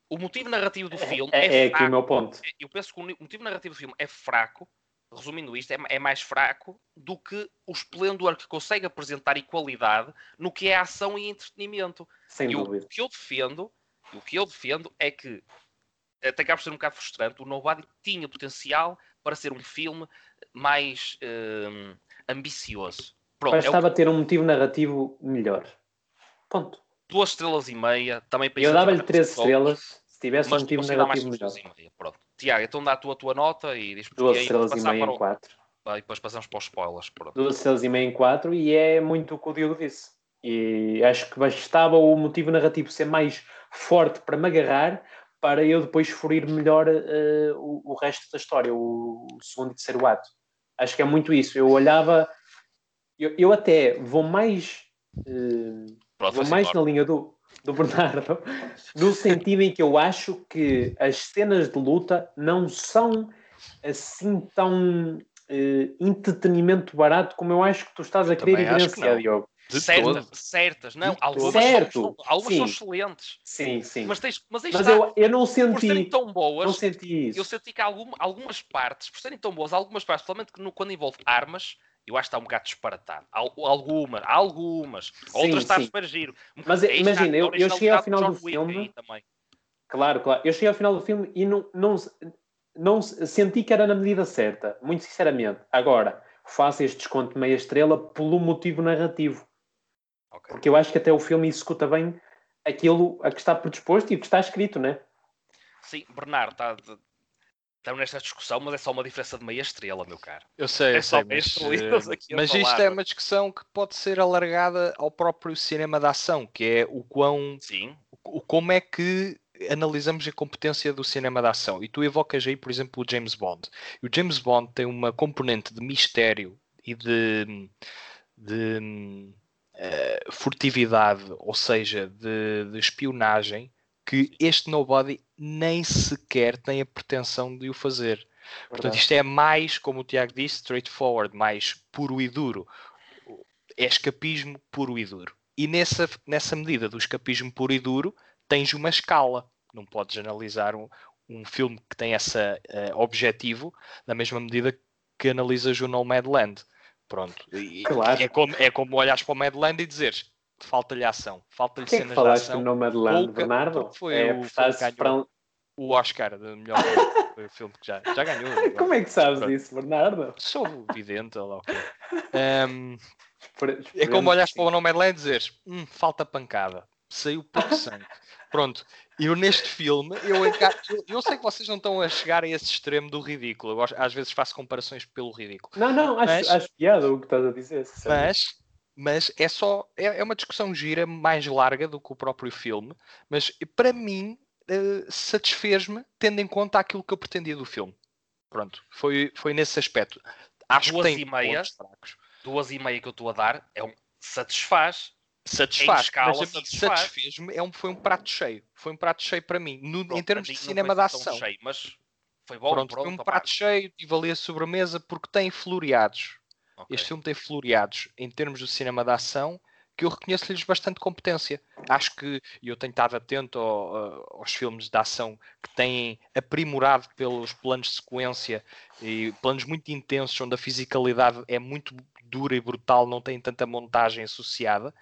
O motivo narrativo do filme é, É, é aqui o fraco. meu ponto. Eu penso que o motivo narrativo do filme é fraco. Resumindo isto, é, é mais fraco do que o esplendor que consegue apresentar e qualidade no que é ação e entretenimento. Sem E o, dúvida. o que eu defendo, o que eu defendo é que até acaba por ser um bocado frustrante. O Nobody tinha potencial para ser um filme mais hum, ambicioso. Pronto, é o Bastava ter um motivo narrativo melhor. Ponto. duas estrelas e meia. Também para Eu dava-lhe três estrelas se tivesse um mas motivo dar mais narrativo melhor. estrelas e meia. Pronto. Tiago, então dá tu a tua nota e diz Duas e estrelas e meia em quatro. Ah, e depois passamos para os spoilers. Pronto. Duas estrelas e meia em quatro e é muito o que o Diogo disse. E acho que bastava o motivo narrativo ser mais forte para me agarrar para eu depois furir melhor eh, o, o resto da história, o, o segundo e terceiro ato. Acho que é muito isso. Eu olhava, eu, eu até vou mais, Pronto, vou mais na linha do, do Bernardo, no sentido em que eu acho que as cenas de luta não são assim tão eh, entretenimento barato como eu acho que tu estás a querer que evidenciar, não. Diogo. Certas, certas, não. Algumas, todo. são, Certo, algumas são excelentes. Sim, sim. Mas, tens, mas Mas está. eu, eu não por serem senti, tão boas, não senti isso. eu senti que algum- algumas partes, por serem tão boas, algumas partes, principalmente que quando envolve armas, eu acho que está um bocado disparatado. Al- Algumas, algumas. Outras está sim. super giro. Mas, imagina, a eu- eu cheguei ao final do Wick filme-. Claro, claro. Eu cheguei ao final do filme e não, não, não senti que era na medida certa, muito sinceramente. Agora, faço este desconto de meia estrela pelo motivo narrativo. Ok. Porque eu acho que até o filme executa bem aquilo a que está predisposto e o que está escrito, né? Sim, Bernardo, está, estamos nesta discussão, mas é só uma diferença de meia estrela, meu caro. Eu sei, É eu só sei, mas, eh, aqui mas isto é uma discussão que pode ser alargada ao próprio cinema de ação, que é o quão, Sim, o, como é que analisamos a competência do cinema de ação. E tu evocas aí, por exemplo, o James Bond. E o James Bond tem uma componente de mistério e de, de eh, furtividade, ou seja, de, de espionagem, que este Nobody nem sequer tem a pretensão de o fazer. Portanto, isto é mais, como o Tiago disse, straightforward, mais puro e duro. É escapismo puro e duro. E nessa, nessa medida do escapismo puro e duro, tens uma escala. Não podes analisar um, um filme que tem esse objetivo da mesma medida que analisas o Nomadland. Pronto. E- Claro. É como, é como olhares para o Madland e dizeres falta-lhe ação, falta-lhe que é cenas de falaste ação. do Nomadland, pouca- Bernardo? foi é, o- foi o O Oscar de melhor filme. Filme que já, já ganhou. agora. Como é que sabes Pronto. isso, Bernardo? Sou vidente, olha lá o quê. Espere- é como que para o Nomadland e dizeres hum, falta pancada, saiu pouco sangue. Pronto, eu neste filme, eu, eu, eu sei que vocês não estão a chegar a esse extremo do ridículo. Eu às vezes faço comparações pelo ridículo. Não, não, acho, Mas- acho piada o que estás a dizer. Mas mas é só é, é uma discussão gira mais larga do que o próprio filme, mas para mim uh, satisfez-me tendo em conta aquilo que eu pretendia do filme. Pronto, foi, foi nesse aspecto. Acho Duas que tem e meia. fracos. Duas e meia que eu estou a dar é um satisfaz. Satisfaz, escala, mas satisfaz. satisfez-me, é um, foi um prato cheio. Foi um prato cheio para mim, no- Pronto, em termos de cinema tão ação. cheio, mas foi bom. Pronto, foi um prato cheio, tive ali a sobremesa porque tem floreados. ok. Este filme tem floreados em termos do cinema de ação que eu reconheço-lhes bastante competência. Acho que, e eu tenho estado atento ao- aos filmes de ação que têm aprimorado pelos planos de sequência e planos muito intensos, onde a fisicalidade é muito dura e brutal, não tem tanta montagem associada.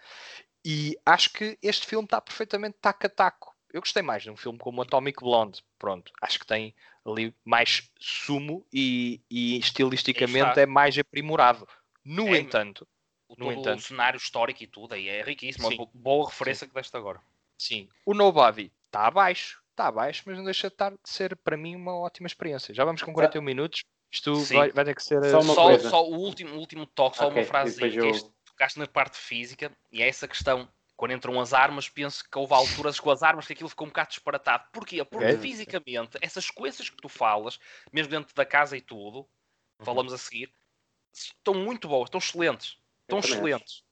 E acho que este filme está perfeitamente taco a taco. Eu gostei mais de um filme como Atomic Blonde. Pronto, acho que tem ali mais sumo e, e estilisticamente é mais aprimorado. No É, entanto, O, no todo o cenário histórico e tudo aí é riquíssimo. Sim. Bo- Boa referência que deste agora. sim, o Nobody está abaixo, está abaixo, mas não deixa de, estar, de ser para mim uma ótima experiência. Já vamos com 41 minutos. Isto Sim. vai, vai ter que ser. Só uma só, coisa. só o último, o último toque, só Ok, uma frase eu- este, tocaste na parte física e é essa questão. Quando entram as armas, penso que houve alturas com as armas que aquilo ficou um bocado disparatado. Porquê? Porque Ok. fisicamente, essas coisas que tu falas, mesmo dentro da casa e tudo, Uhum. falamos a seguir, estão muito boas, estão excelentes. Estão excelentes.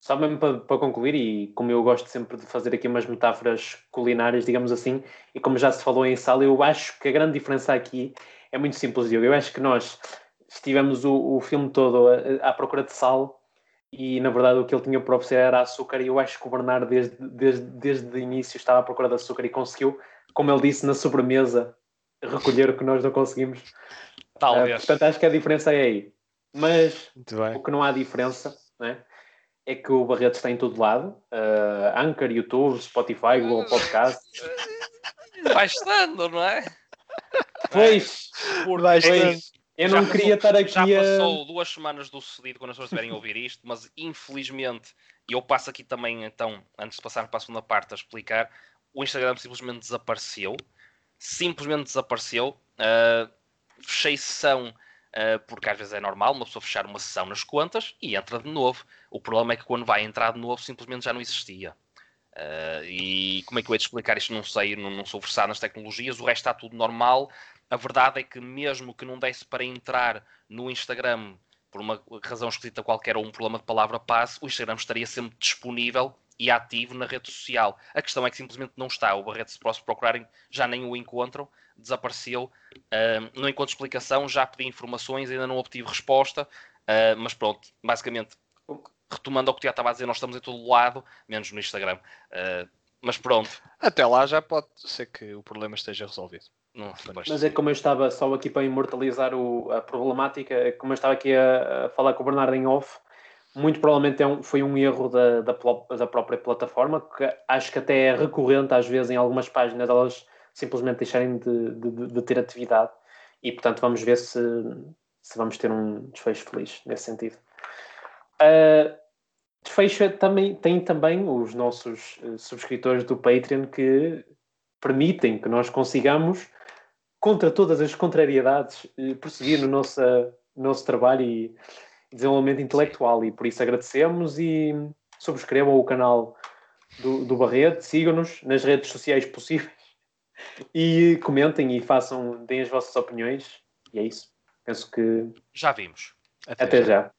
Só mesmo para, para concluir, e como eu gosto sempre de fazer aqui umas metáforas culinárias, digamos assim, e como já se falou em sala, eu acho que a grande diferença aqui é muito simples, Diogo. Eu acho que nós estivemos o, o filme todo à procura de sal e, na verdade, o que ele tinha para oferecer era açúcar, e eu acho que o Bernardo, desde, desde, desde o início, estava à procura de açúcar e conseguiu, como ele disse, na sobremesa, recolher o que nós não conseguimos. Talvez. portanto, acho que a diferença é aí. Mas o que não há diferença né, é que o Barreto está em todo lado. Uh, Anchor, YouTube, Spotify, Google Podcast. Vai estando, não é? Pois, Por Vai pois eu não Já queria passou- estar aqui Já a... passou duas semanas do sucedido quando as pessoas estiverem a ouvir isto, mas infelizmente, e eu passo aqui também, então, antes de passar para a segunda parte, a explicar, o Instagram simplesmente desapareceu. Simplesmente desapareceu. Uh, fechei sessão, porque às vezes é normal uma pessoa fechar uma sessão nas contas e entra de novo. O problema é que quando vai entrar de novo, simplesmente já não existia. Uh, e como é que eu ia te explicar isto? Não sei, não, não sou versado nas tecnologias, o resto está tudo normal. A verdade é que, mesmo que não desse para entrar no Instagram por uma razão escrita qualquer ou um problema de palavra passe, o Instagram estaria sempre disponível e ativo na rede social. A questão é que simplesmente não está. O Barreto, se próximo procurarem, já nem o encontram, desapareceu. Uh, não encontro explicação, já pedi informações, ainda não obtive resposta, uh, mas pronto, basicamente, retomando ao que já estava a dizer, nós estamos em todo lado, menos no Instagram. Uh, mas pronto, Até lá já pode ser que o problema esteja resolvido. não, Mas é como eu estava só aqui para imortalizar o- a problemática, é como eu estava aqui a, a falar com o Bernardo em off, muito provavelmente é um- foi um erro da, da, da própria plataforma, que acho que até é recorrente às vezes em algumas páginas elas simplesmente deixarem de, de- de ter atividade e portanto vamos ver se, se vamos ter um desfecho feliz nesse sentido. Uh, desfecho é também, tem também os nossos eh, subscritores do Patreon que permitem que nós consigamos contra todas as contrariedades, eh, prosseguir no nosso, nosso trabalho e desenvolvimento intelectual. E por isso agradecemos e subscrevam o canal do, do Barreto, sigam-nos nas redes sociais possíveis e comentem e façam, deem as vossas opiniões. E é isso. Penso que já vimos. até já.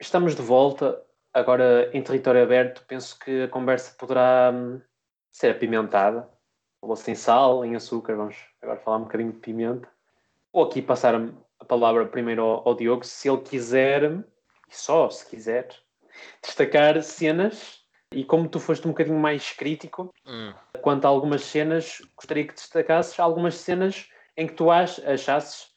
Estamos de volta, agora em território aberto. Penso que a conversa poderá hum, ser apimentada. Ou sem sal, em açúcar. Vamos agora falar um bocadinho de pimenta. Ou aqui passar a palavra primeiro ao, ao Diogo, se ele quiser, e só se quiser, destacar cenas. E como tu foste um bocadinho mais crítico Hum. quanto a algumas cenas, gostaria que destacasses algumas cenas em que tu ach, achasses,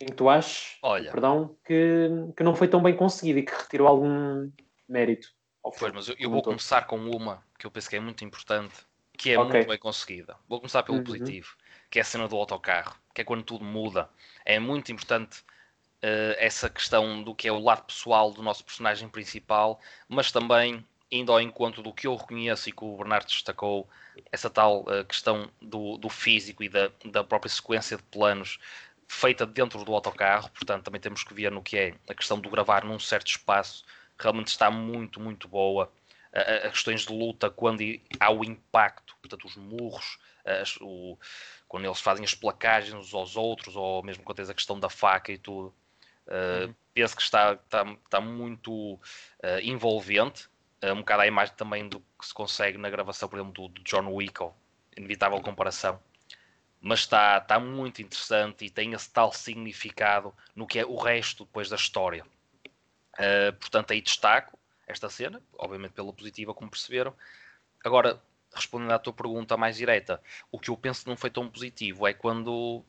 em que tu achas, Olha, perdão, que, que não foi tão bem conseguido e que retirou algum mérito ao Pois, mas eu, eu vou todo. começar com uma que eu penso que é muito importante, que é Ok. muito bem conseguida. Vou começar pelo Uhum. positivo, que é a cena do autocarro, que é quando tudo muda. É muito importante eh, essa questão do que é o lado pessoal do nosso personagem principal, mas também indo ao encontro do que eu reconheço e que o Bernardo destacou, essa tal uh, questão do, do físico e da, da própria sequência de planos feita dentro do autocarro, portanto também temos que ver no que é a questão do gravar num certo espaço, realmente está muito, muito boa. As questões de luta, quando há o impacto, portanto, os murros, as, o, quando eles fazem as placagens uns aos outros, ou mesmo quando tens a questão da faca e tudo, uh, uhum. penso que está, está, está muito uh, envolvente. Uh, um bocado a imagem também do que se consegue na gravação, por exemplo, do, do John Wick, inevitável comparação mas está, está muito interessante e tem esse tal significado no que é o resto depois da história. Uh, portanto, aí destaco esta cena, obviamente pela positiva, como perceberam. Agora, respondendo à tua pergunta mais direta, o que eu penso não foi tão positivo é quando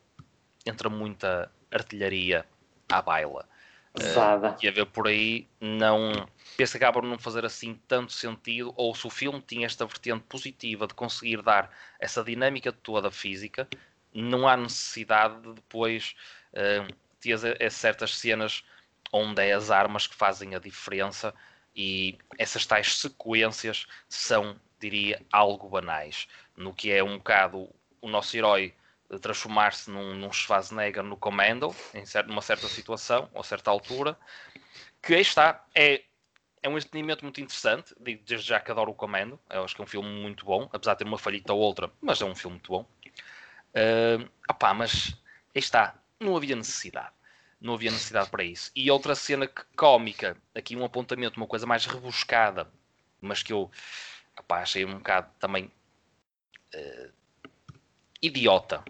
entra muita artilharia à baila. Pesada. Uh, e a ver por aí, não penso que acaba por não fazer assim tanto sentido, ou se o filme tinha esta vertente positiva de conseguir dar essa dinâmica toda física, não há necessidade de depois uh, ter certas cenas onde é as armas que fazem a diferença e essas tais sequências são, diria, algo banais. No que é um bocado o nosso herói transformar-se num, num Schwarzenegger no Commando, em certo, numa certa situação, ou certa altura, que aí está, é, é um entretenimento muito interessante, digo desde já que adoro o Commando, eu acho que é um filme muito bom, apesar de ter uma falhita ou outra, mas é um filme muito bom. Uh, opá, mas aí está, não havia necessidade. Não havia necessidade para isso. E outra cena cómica, aqui um apontamento, uma coisa mais rebuscada, mas que eu opá, achei um bocado também uh, idiota,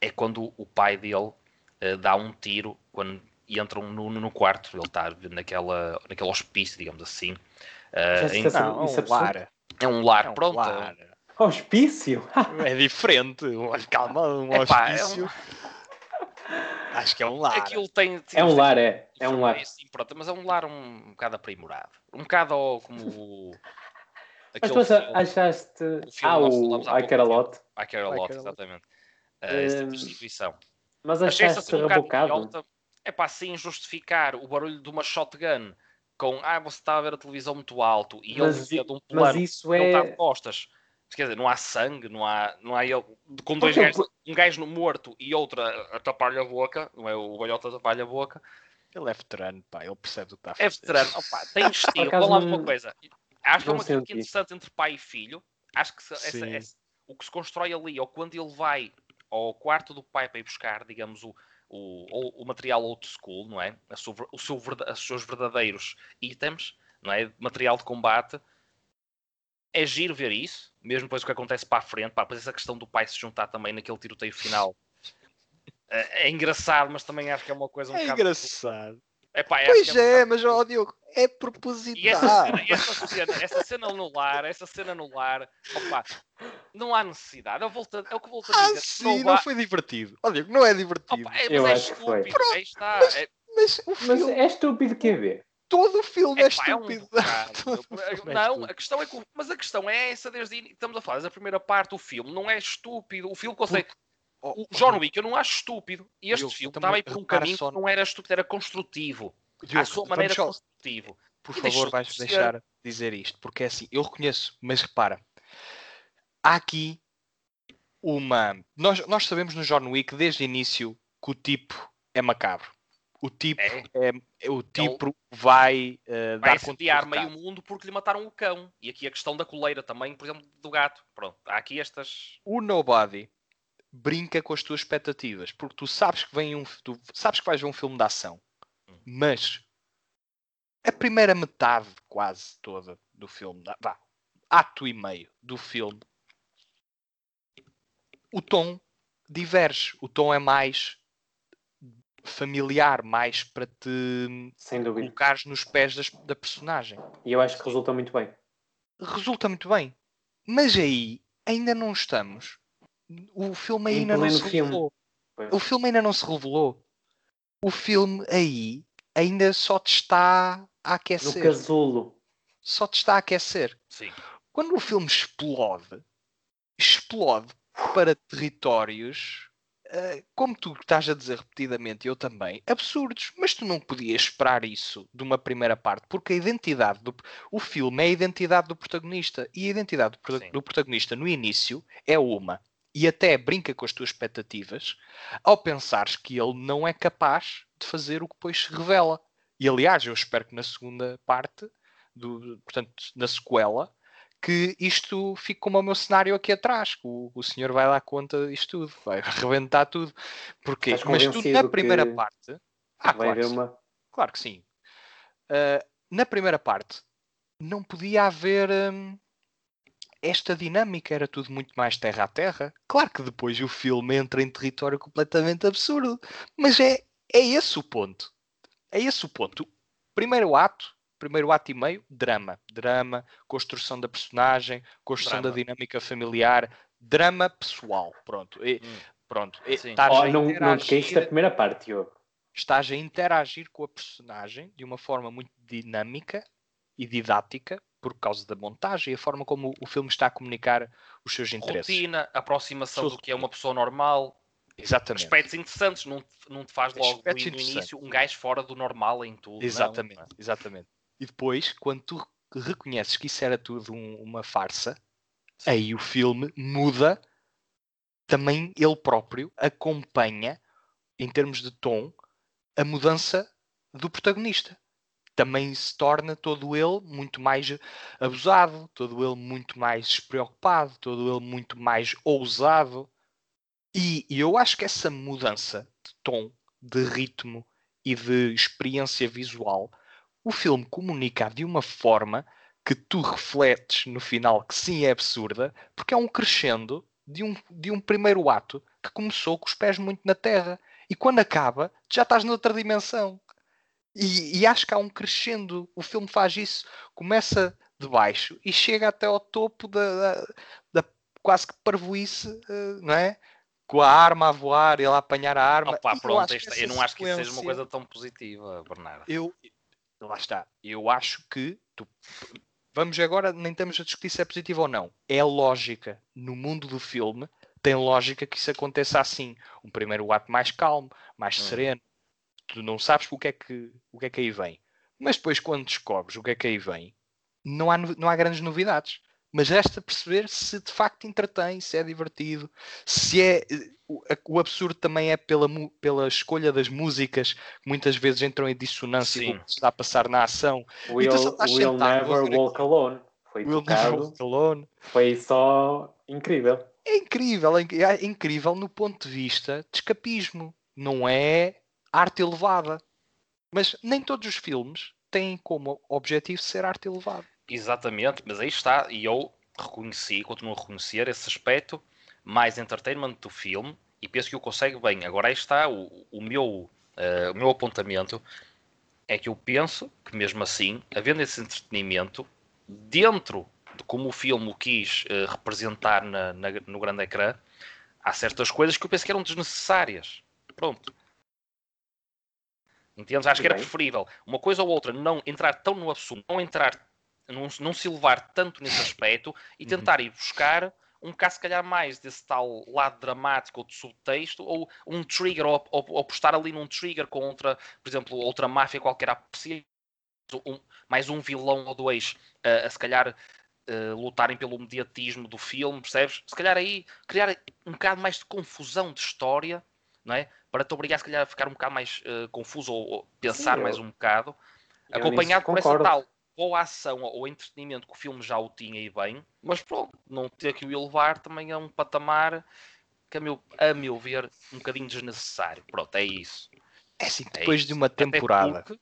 é quando o pai dele uh, dá um tiro quando entram no, no quarto, ele está naquela, naquele hospício, digamos assim. Uh, em... não, é um lar. É um lar, é um pronto. Lar. Hospício? é diferente. Calma, um Epá, hospício. É um... Acho que é um lar. Aquilo tem, tem é um lar, é. É um lar. Assim, pronto, mas é um lar um, um bocado aprimorado. Um bocado como. Mas tu achaste. O ah, o I Care a Lot. I Care a Lot, exatamente. Uh, esta instituição. Mas achaste um rebocado? É pá, sim, justificar o barulho de uma shotgun com. Ah, você está a ver a televisão muito alto e mas, ele de um plano. Mas isso é. Ele está de costas quer dizer, não há sangue, não há, não há ele, com dois gajos, um gajo morto e outro a, tapar-lhe a boca, não é o velhote a tapar-lhe a boca. Ele é veterano, pá, ele percebe o que está a fazer. É veterano, opa, tem estilo. Vamos lá uma coisa. Acho que é uma coisa interessante entre pai e filho. Acho que essa, essa, o que se constrói ali, ou quando ele vai ao quarto do pai para ir buscar, digamos, o, o, o material old school, não é? A sua, o seu, os seus verdadeiros itens, não é? Material de combate é giro ver isso, mesmo depois o que acontece para a frente, pá, depois essa questão do pai se juntar também naquele tiroteio final é, é engraçado, mas também acho que é uma coisa um é engraçado. É, pá, pois é, é mas ó Diogo, é propositado. E essa cena, essa cena, essa cena no lar, essa cena no lar, opa, não há necessidade. Eu volto, é o que volto a ah, dizer. Ah, sim, não, não foi divertido. Ó Diogo, não é divertido. Opa, é, mas Eu é acho estúpido. Que foi. Aí está. Mas, é... mas, mas é estúpido quer ver? Todo o filme é, é estúpido. É um não, a questão é que, mas a questão é essa desde estamos a falar da primeira parte, o filme não é estúpido, o filme consegue o John Wick eu não acho estúpido. E este Diogo, filme estava aí por um caminho só... que não era estúpido, era construtivo. Diogo, à sua maneira só... construtivo. Por e favor vais de deixar dizer isto porque é assim, eu reconheço mas repara há aqui uma nós, nós sabemos no John Wick desde o início que o tipo é macabro o tipo, é. É, é o tipo então, vai, uh, vai dar meio mundo porque lhe mataram o cão. E aqui a questão da coleira também, por exemplo, do gato. Pronto, há aqui estas. O Nobody brinca com as tuas expectativas, porque tu sabes que vem um, tu sabes que vais ver um filme de ação, hum. mas a primeira metade quase toda do filme, vá, ato e meio do filme, o tom diverge. O tom é mais familiar, mais para te colocares nos pés das, da personagem. E eu acho que resulta muito bem. Resulta muito bem. Mas aí ainda não estamos. O filme ainda não se revelou. O filme ainda não se revelou. O filme aí ainda só te está a aquecer. No casulo. Só te está a aquecer. Sim. Quando o filme explode, explode para territórios uh, como tu estás a dizer repetidamente, eu também, absurdos, mas tu não podias esperar isso de uma primeira parte, porque a identidade do o filme é a identidade do protagonista. E a identidade do, do protagonista no início é uma. E até brinca com as tuas expectativas ao pensares que ele não é capaz de fazer o que depois se revela. E aliás, eu espero que na segunda parte, do, portanto, na sequela, que isto fique como o meu cenário aqui atrás, que o, o senhor vai dar conta disto tudo, vai arrebentar tudo. Porquê? Mas tu na primeira parte. Ah, claro, que uma... claro que sim. Uh, na primeira parte não podia haver hum, esta dinâmica, era tudo muito mais terra a terra. Claro que depois o filme entra em território completamente absurdo, mas é, é esse o ponto. É esse o ponto. Primeiro ato, primeiro ato e meio, drama. Drama, construção da personagem, construção drama. da dinâmica familiar, drama pessoal. Pronto. E, hum. pronto. E, oh, não, não te da primeira parte, Diogo. Estás a interagir com a personagem de uma forma muito dinâmica e didática por causa da montagem e a forma como o filme está a comunicar os seus interesses. Rotina, aproximação do que é uma pessoa normal. Exatamente. Aspectos interessantes, não, não te faz logo no início um gajo fora do normal em tudo. Exatamente, não. exatamente. E depois, quando tu reconheces que isso era tudo um, uma farsa, Sim. aí o filme muda. Também ele próprio acompanha, em termos de tom, a mudança do protagonista. Também se torna todo ele muito mais abusado, todo ele muito mais despreocupado, todo ele muito mais ousado. E, e eu acho que essa mudança de tom, de ritmo e de experiência visual o filme comunica de uma forma que tu refletes no final que sim é absurda, porque é um crescendo de um, de um primeiro ato que começou com os pés muito na terra e quando acaba já estás noutra dimensão. E, e acho que há um crescendo. O filme faz isso, começa de baixo e chega até ao topo da, da, da quase que parvoíce, eh, não é? com a arma a voar, ele a apanhar a arma. Opa, pronto, eu, eu não acho que isso seja uma coisa tão positiva, Bernardo. Eu, lá está. Eu acho que tu... vamos agora, nem estamos a discutir se é positivo ou não. É lógica no mundo do filme, tem lógica que isso aconteça assim. Um primeiro ato mais calmo, mais hum. sereno. Tu não sabes o que é que o que é que aí vem. Mas depois, quando descobres o que é que aí vem, não há, não há grandes novidades mas resta perceber se de facto entretém, se é divertido, se é. O, absurdo também é pela, pela escolha das músicas que muitas vezes entram em dissonância Sim. com o que está a passar na ação. Will, will Never Walk Alone. Foi will tocado, Never Walk Alone. Foi só incrível. É incrível, é, é incrível no ponto de vista de escapismo. Não é arte elevada. Mas nem todos os filmes têm como objetivo ser arte elevada. Exatamente, mas aí está, e eu reconheci, continuo a reconhecer esse aspecto mais entertainment do filme e penso que o consegue bem. Agora aí está o, o meu, uh, o meu apontamento é que eu penso que mesmo assim, havendo esse entretenimento dentro de como o filme o quis uh, representar na, na, no grande ecrã, há certas coisas que eu penso que eram desnecessárias. Pronto. Entendes? Acho que era preferível uma coisa ou outra não entrar tão no absurdo, não entrar não, não se levar tanto nesse aspecto e uhum. tentar ir buscar um bocado, se calhar, mais desse tal lado dramático ou de subtexto, ou um trigger, ou, ou, ou postar ali num trigger com outra, por exemplo, outra máfia qualquer a um, mais um vilão ou dois uh, a se calhar uh, lutarem pelo mediatismo do filme, percebes? Se calhar aí criar um bocado mais de confusão de história, não é? Para te obrigar, se calhar, a ficar um bocado mais uh, confuso ou, ou pensar Sim, mais um bocado, acompanhado por essa tal ou a ação ou entretenimento que o filme já o tinha e bem, mas pronto, não ter que o elevar também é um patamar que a meu, a meu ver um bocadinho desnecessário. Pronto, é isso. É assim, é depois é de uma temporada. Porque,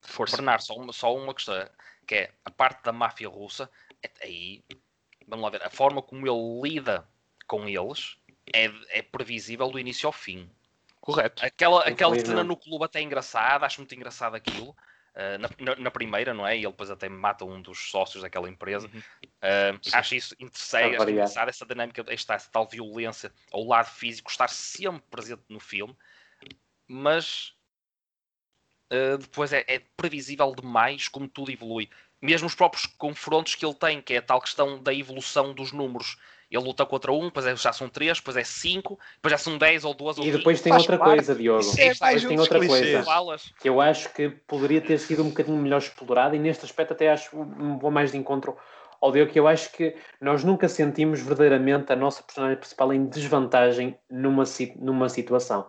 Força. Bernardo, só uma, só uma questão, que é a parte da máfia russa, é, aí, vamos lá ver, a forma como ele lida com eles é, é previsível do início ao fim. Correto. Aquela, aquela cena no clube até é engraçada, acho muito engraçado aquilo. Uh, na, na, primeira, não é? E ele depois até mata um dos sócios daquela empresa. Uhum. Uh, acho isso interessante, acho engraçado essa dinâmica, esta, esta tal violência ao lado físico estar sempre presente no filme, mas uh, depois é, é, previsível demais como tudo evolui. Mesmo os próprios confrontos que ele tem, que é a tal questão da evolução dos números. Ele luta contra um, depois é- já são três, depois é cinco, depois já são dez ou duas ou E depois tem outra parte. coisa, Diogo. Isso é Depois mais tem outra coisa. clichês. Falas. que eu acho que poderia ter sido um bocadinho melhor explorado e neste aspecto até acho um vou mais de encontro ao Diogo, que eu acho que nós nunca sentimos verdadeiramente a nossa personagem principal em desvantagem numa, numa situação.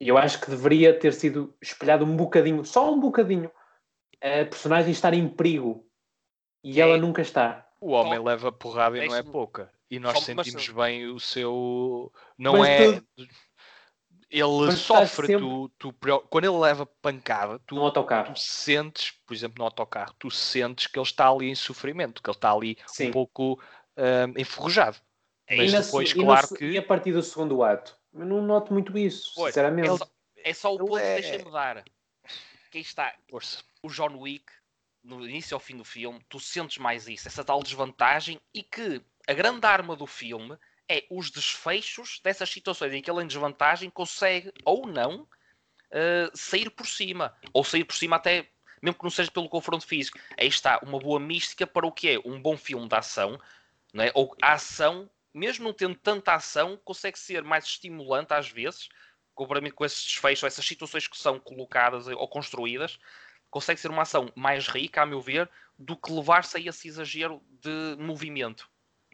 E eu acho que deveria ter sido espelhado um bocadinho, só um bocadinho, a personagem estar em perigo. E ela É. nunca está. O homem Só- leva porrada e não é pouca. E nós mas- sentimos bem o seu. Não Mas é. tu- Ele Mas sofre, sempre- tu, tu quando ele leva pancada, tu, No autocarro. tu sentes, por exemplo, no autocarro, tu sentes que ele está ali em sofrimento, que ele está ali Sim. um pouco hum, enferrujado. É Mas e, na depois, e no claro se- que- e a partir do segundo ato? Eu não noto muito isso, Pois, sinceramente. É só, é só o Ele ponto é- que deixa-me dar. Quem está, Força. o John Wick, no início ao fim do filme, tu sentes mais isso, essa tal desvantagem, e que a grande arma do filme é os desfechos dessas situações em que ele em desvantagem consegue ou não eh, sair por cima, ou sair por cima até mesmo que não seja pelo confronto físico. Aí está uma boa mística para o que é um bom filme de ação, não é? ou a ação, mesmo não tendo tanta ação, consegue ser mais estimulante às vezes, comparativamente com esses desfechos, essas situações que são colocadas ou construídas, consegue ser uma ação mais rica, a meu ver, do que levar-se a esse exagero de movimento.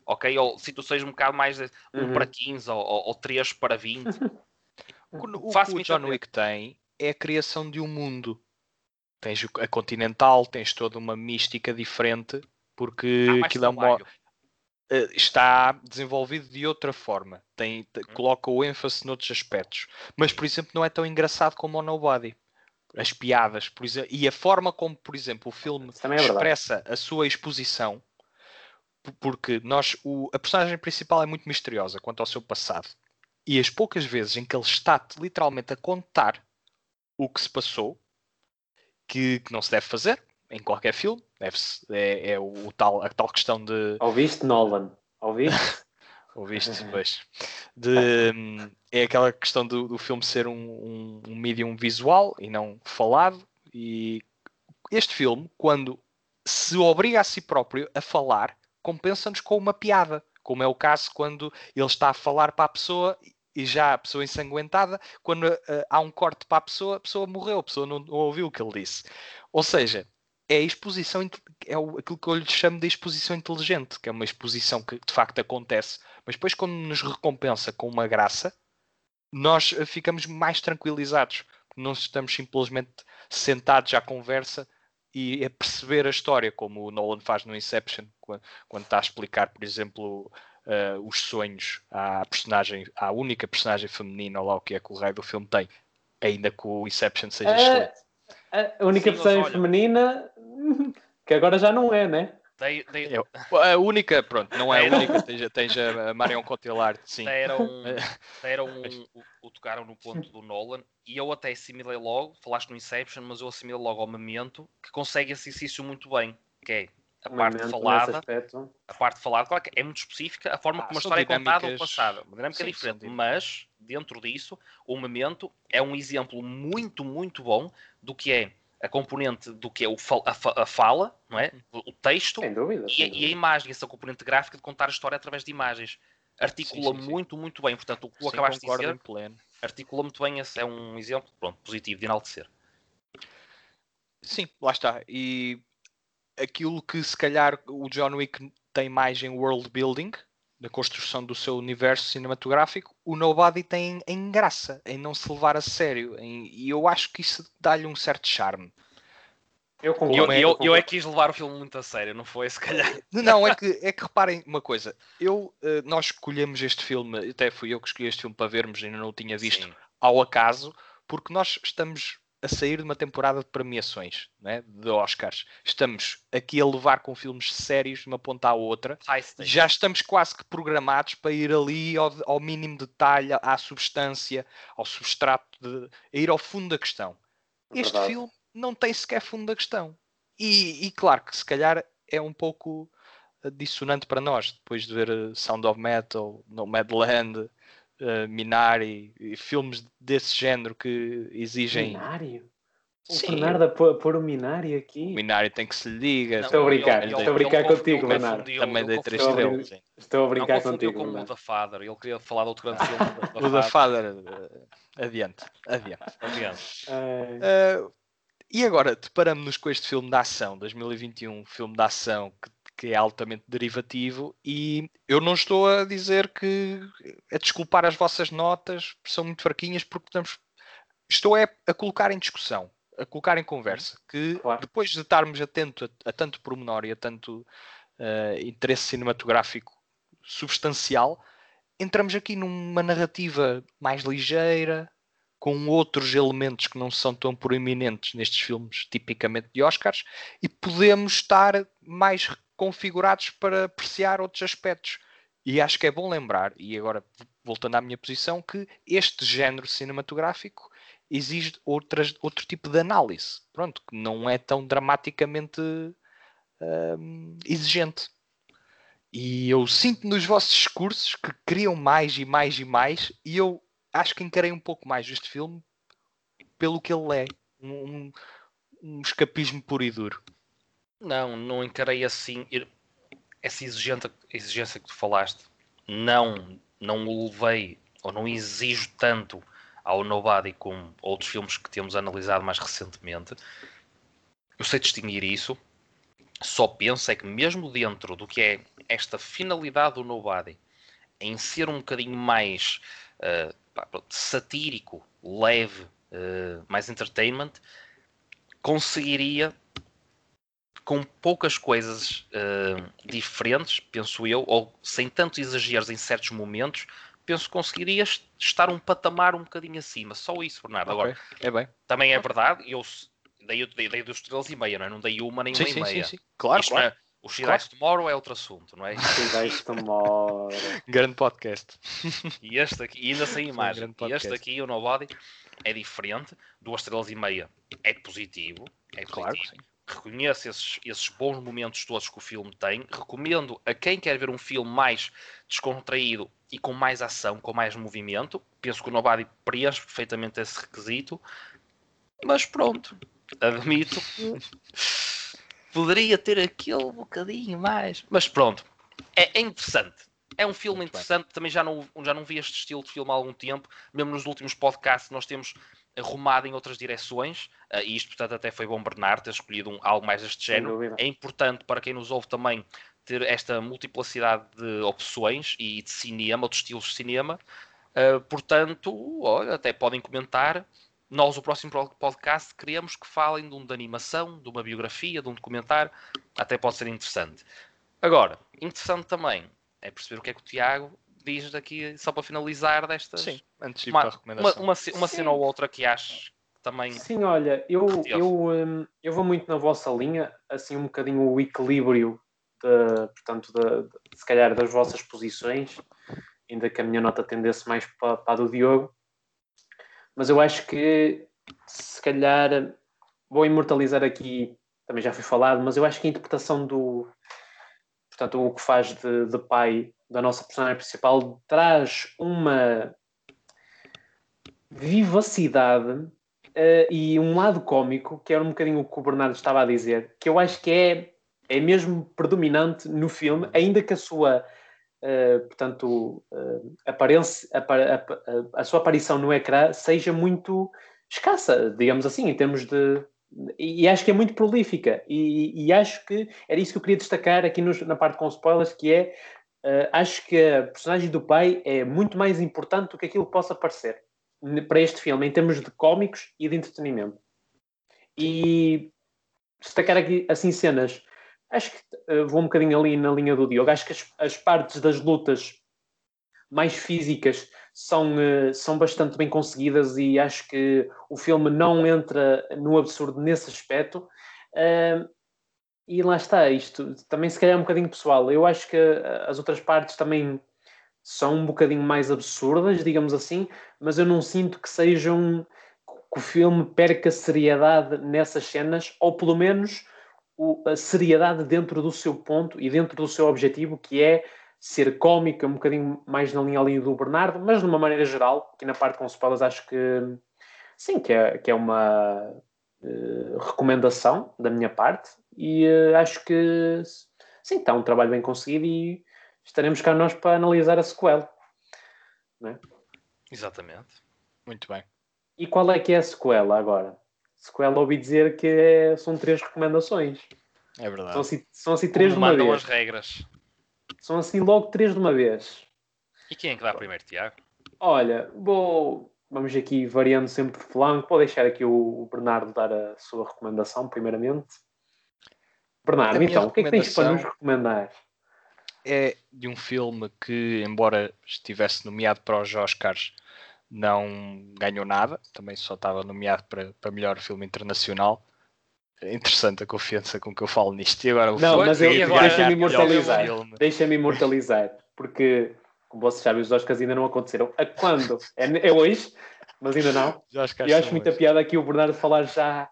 Ok? Ou situações um bocado mais de 1 Uhum. para 15 ou, ou, ou 3 para 20. O, o que o John. Wick tem é a criação de um mundo. Tens a continental, tens toda uma mística diferente, porque aquilo é uma, eh, está desenvolvido de outra forma. Tem, te- Uhum. coloca o ênfase noutros aspectos. Mas, por exemplo, não é tão engraçado como o Nobody. As piadas, por exemplo, e a forma como, por exemplo, o filme é verdade. expressa a sua exposição, porque nós, o- a personagem principal é muito misteriosa quanto ao seu passado. E as poucas vezes em que ele está literalmente a contar o que se passou, que, que não se deve fazer em qualquer filme, é, é o, o tal, a tal questão de Ouviste, Nolan? Ouviste? Ouviste? Pois. De, hum, é aquela questão do, do filme ser um, um, um medium visual e não falado. E este filme, quando se obriga a si próprio a falar, compensa-nos com uma piada. Como é o caso quando ele está a falar para a pessoa e já a pessoa ensanguentada, quando eh, há um corte para a pessoa, a pessoa morreu, a pessoa não, não ouviu o que ele disse. Ou seja, é a exposição, é aquilo que eu lhe chamo de exposição inteligente, que é uma exposição que de facto acontece, mas depois quando nos recompensa com uma graça, nós eh, ficamos mais tranquilizados, não estamos simplesmente sentados à conversa e a perceber a história, como o Nolan faz no Inception, quan- quando está a explicar, por exemplo, eh, os sonhos à personagem, à única personagem feminina, lá o que é que o rei do filme tem, ainda que o Inception seja excelente. A, única Sim, personagem olha- feminina que agora já não é, né? Dei- dei- Eu- a única, pronto, não é a única, tens, tens a Marion Cotillard, sim. deram, É. deram um, o, o tocaram no ponto do Nolan e eu até assimilei logo, falaste no Inception, mas eu assimilei logo ao Memento que consegue esse exercício muito bem, que é a parte Momento nesse falada, a parte falada, claro que é muito específica, a forma Ah, como a história é contada ou dinâmicas- passada, uma dinâmica Sim, diferente, mas dentro disso, o Memento é um exemplo muito, muito bom do que é a componente do que é o a, fa- a fala, não é? O texto Sem dúvida. e, sem a- e a imagem, essa componente gráfica de contar a história através de imagens. Articula Sim, sim, sim. muito, muito bem. Portanto, o que tu Sim, acabaste de dizer, articula muito bem. Esse é um exemplo pronto, positivo de enaltecer. Sim, lá está. E aquilo que se calhar o John Wick tem mais em world building, na construção do seu universo cinematográfico, o Nobody tem em graça, em não se levar a sério. em- e eu acho que isso dá-lhe um certo charme. Eu concordo. eu, é- eu, eu concordo. é que quis levar o filme muito a sério, não foi? Se calhar. Não, é que, é que reparem uma coisa. Eu, eh, nós escolhemos este filme, até fui eu que escolhi este filme para vermos, ainda não o tinha visto Sim. ao acaso, porque nós estamos a sair de uma temporada de premiações, né, de Oscars. Estamos aqui a levar com filmes sérios de uma ponta à outra. Já estamos quase que programados para ir ali ao, ao mínimo detalhe, à substância, ao substrato, de, a ir ao fundo da questão. Este Verdade. filme não tem sequer fundo da questão. E, e claro que se calhar é um pouco eh, dissonante para nós, depois de ver eh, Sound of Metal, Nomadland, uh, Minari, e filmes desse género que exigem Binário. O Sim. Bernardo a pôr, a pôr o Minari O aqui. Minari tem que se lhe diga. Estou a brincar, ele- estou a brincar ele contigo, Bernardo. Também dei três Estou a estrelas. Estou a Não brincar confundiu contigo, com o. The Father. Ele queria falar de outro grande filme. do O da Father. eh, Adiante, adiante. Adiante. Uh, e agora, deparamos-nos com este filme de ação, 2021, filme de ação que, que é altamente derivativo, e eu não estou a dizer que a desculpar as vossas notas são muito fraquinhas, porque estamos, estou é a colocar em discussão, a colocar em conversa, que Claro. depois de estarmos atento a, a tanto pormenor e a tanto uh, interesse cinematográfico substancial, entramos aqui numa narrativa mais ligeira, com outros elementos que não são tão proeminentes nestes filmes tipicamente de Oscars e podemos estar mais configurados para apreciar outros aspectos. E acho que é bom lembrar, e agora voltando à minha posição, que este género cinematográfico exige outras, outro tipo de análise, pronto, que não é tão dramaticamente hum, exigente. E eu sinto nos vossos discursos que queriam mais e mais e mais, e eu acho que encarei um pouco mais este filme pelo que ele é. Um- um escapismo puro e duro. Não, não encarei assim. Essa exigência, exigência que tu falaste, não, não o levei ou não exijo tanto ao Nobody como outros filmes que temos analisado mais recentemente. Eu sei distinguir isso. Só penso é que mesmo dentro do que é esta finalidade do Nobody, em ser um bocadinho mais pronto, satírico, leve, eh, mais entertainment, conseguiria com poucas coisas eh, diferentes, penso eu, ou sem tantos exageros em certos momentos, penso que conseguiria est- estar um patamar um bocadinho acima. Só isso, Bernardo. Agora, Ok, É bem. também é verdade, eu dei, dei, dei duas estrelas e meia, não é? Não dei uma nem Sim, uma e sim, sim, meia. sim. Claro, Isto claro. é- o She Dies Tomorrow é outro assunto, não é? deste mora. Grande podcast. E este aqui, e ainda sem um imagem, grande e este aqui, o Nobody, é diferente, duas estrelas e meia é positivo, é Claro que positivo. sim. Reconheço esses, esses bons momentos todos que o filme tem. Recomendo a quem quer ver um filme mais descontraído e com mais ação, com mais movimento. Penso que o Nobody preenche perfeitamente esse requisito. Mas pronto, admito que poderia ter aquele bocadinho mais. Mas pronto, é, é interessante. É um filme Muito bem. interessante. Também já não, já não vi este estilo de filme há algum tempo. Mesmo nos últimos podcasts, nós temos arrumado em outras direções. ah, e isto, portanto, até foi bom Bernardo ter escolhido um, algo mais deste género. É importante para quem nos ouve também ter esta multiplicidade de opções e de cinema, de estilos de cinema. Ah, portanto, olha, até podem comentar. Nós, o próximo podcast, queremos que falem de um de animação, de uma biografia, de um documentário. Até pode ser interessante. Agora, interessante também é perceber o que é que o Tiago diz daqui, só para finalizar destas. Sim, antes de ir Uma, para a uma, recomendação. uma, uma cena ou outra que acho que também. Sim, olha, eu, eu, hum, eu vou muito na vossa linha, assim um bocadinho o equilíbrio, de, portanto, de, de- se calhar das vossas posições, ainda que a minha nota tendesse mais para, para a do Diogo, mas eu acho que se calhar vou imortalizar aqui, também já foi falado, mas eu acho que a interpretação do, portanto, o que faz de, de pai da nossa personagem principal traz uma vivacidade eh, e um lado cómico, que era um bocadinho o que o Bernardo estava a dizer, que eu acho que é, é mesmo predominante no filme, ainda que a sua, eh, portanto, eh, aparência, apa- apa- a, a sua aparição no ecrã seja muito escassa, digamos assim, em termos de. E, e acho que é muito prolífica. E, e acho que era isso que eu queria destacar aqui nos- na parte com spoilers, que é. Eh, acho que a personagem do pai é muito mais importante do que aquilo possa parecer para este filme, em termos de cómicos e de entretenimento. E destacar aqui, assim, cenas. Acho que eh, vou um bocadinho ali na linha do Diogo. Acho que as, as partes das lutas mais físicas são, eh, são bastante bem conseguidas e acho que o filme não entra no absurdo nesse aspecto. Ah, e lá está, isto também se calhar é um bocadinho pessoal. Eu acho que ah, as outras partes também são um bocadinho mais absurdas, digamos assim, mas eu não sinto que sejam que o filme perca seriedade nessas cenas, ou pelo menos a seriedade dentro do seu ponto e dentro do seu objetivo, que é ser cómica, um bocadinho mais na linha ali do Bernardo, mas de uma maneira geral, aqui na parte com spoilers acho que sim, que é, que é uma recomendação da minha parte e uh, acho que sim, está um trabalho bem conseguido e estaremos cá nós para analisar a sequela. É? Exatamente. Muito bem. E qual é que é a sequela agora? Sequela ouvi dizer que é, são três recomendações. É verdade. São assim, são assim três Como de uma vez. as regras. São assim logo três de uma vez. E quem é que dá primeiro, Tiago? Olha, vou. Vamos aqui variando sempre de flanco. Vou deixar aqui o Bernardo dar a sua recomendação, primeiramente. Bernardo, então, o que é que tens para nos recomendar? é de um filme que, embora estivesse nomeado para os Oscars, não ganhou nada. Também só estava nomeado para, para melhor filme internacional. É interessante a confiança com que eu falo nisto. E agora o Não, mas eu- deixa-me melhor imortalizar. Deixa-me imortalizar, porque, como vocês sabem, os Oscars ainda não aconteceram. A quando? É, é hoje, mas ainda não. Oscars E eu acho muita hoje. piada aqui o Bernardo falar já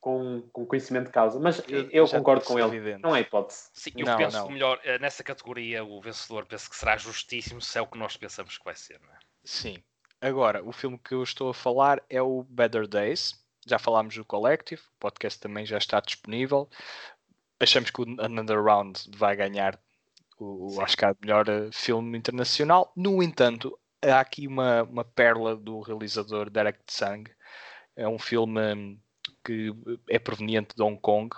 com, com conhecimento de causa, mas Eu- eu, já concordo com ele. evidente. Não há hipótese. Sim, eu Não, penso não. que o melhor, eh, nessa categoria, o vencedor penso que será justíssimo se é o que nós pensamos que vai ser, não é? Sim. Agora, o filme que eu estou a falar é o Better Days. Já falámos do Collective, o podcast também já está disponível. Achamos que o Another Round vai ganhar o, o. Oscar de melhor eh, filme internacional. No entanto, há aqui uma, uma pérola do realizador Derek Tsang. É um filme hum, que é proveniente de Hong Kong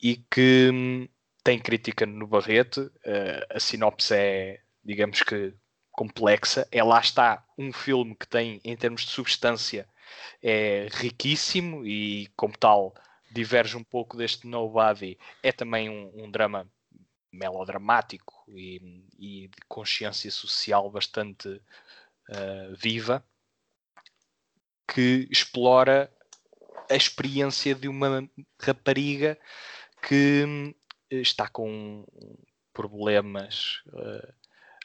e que hum, tem crítica no Barrete. Eh, a sinopse é, digamos que, complexa. É lá está um filme que tem, em termos de substância, é riquíssimo e, como tal, diverge um pouco deste Nobody. É também um, um drama melodramático e, e de consciência social bastante eh, viva que explora a experiência de uma rapariga que hum, está com problemas eh,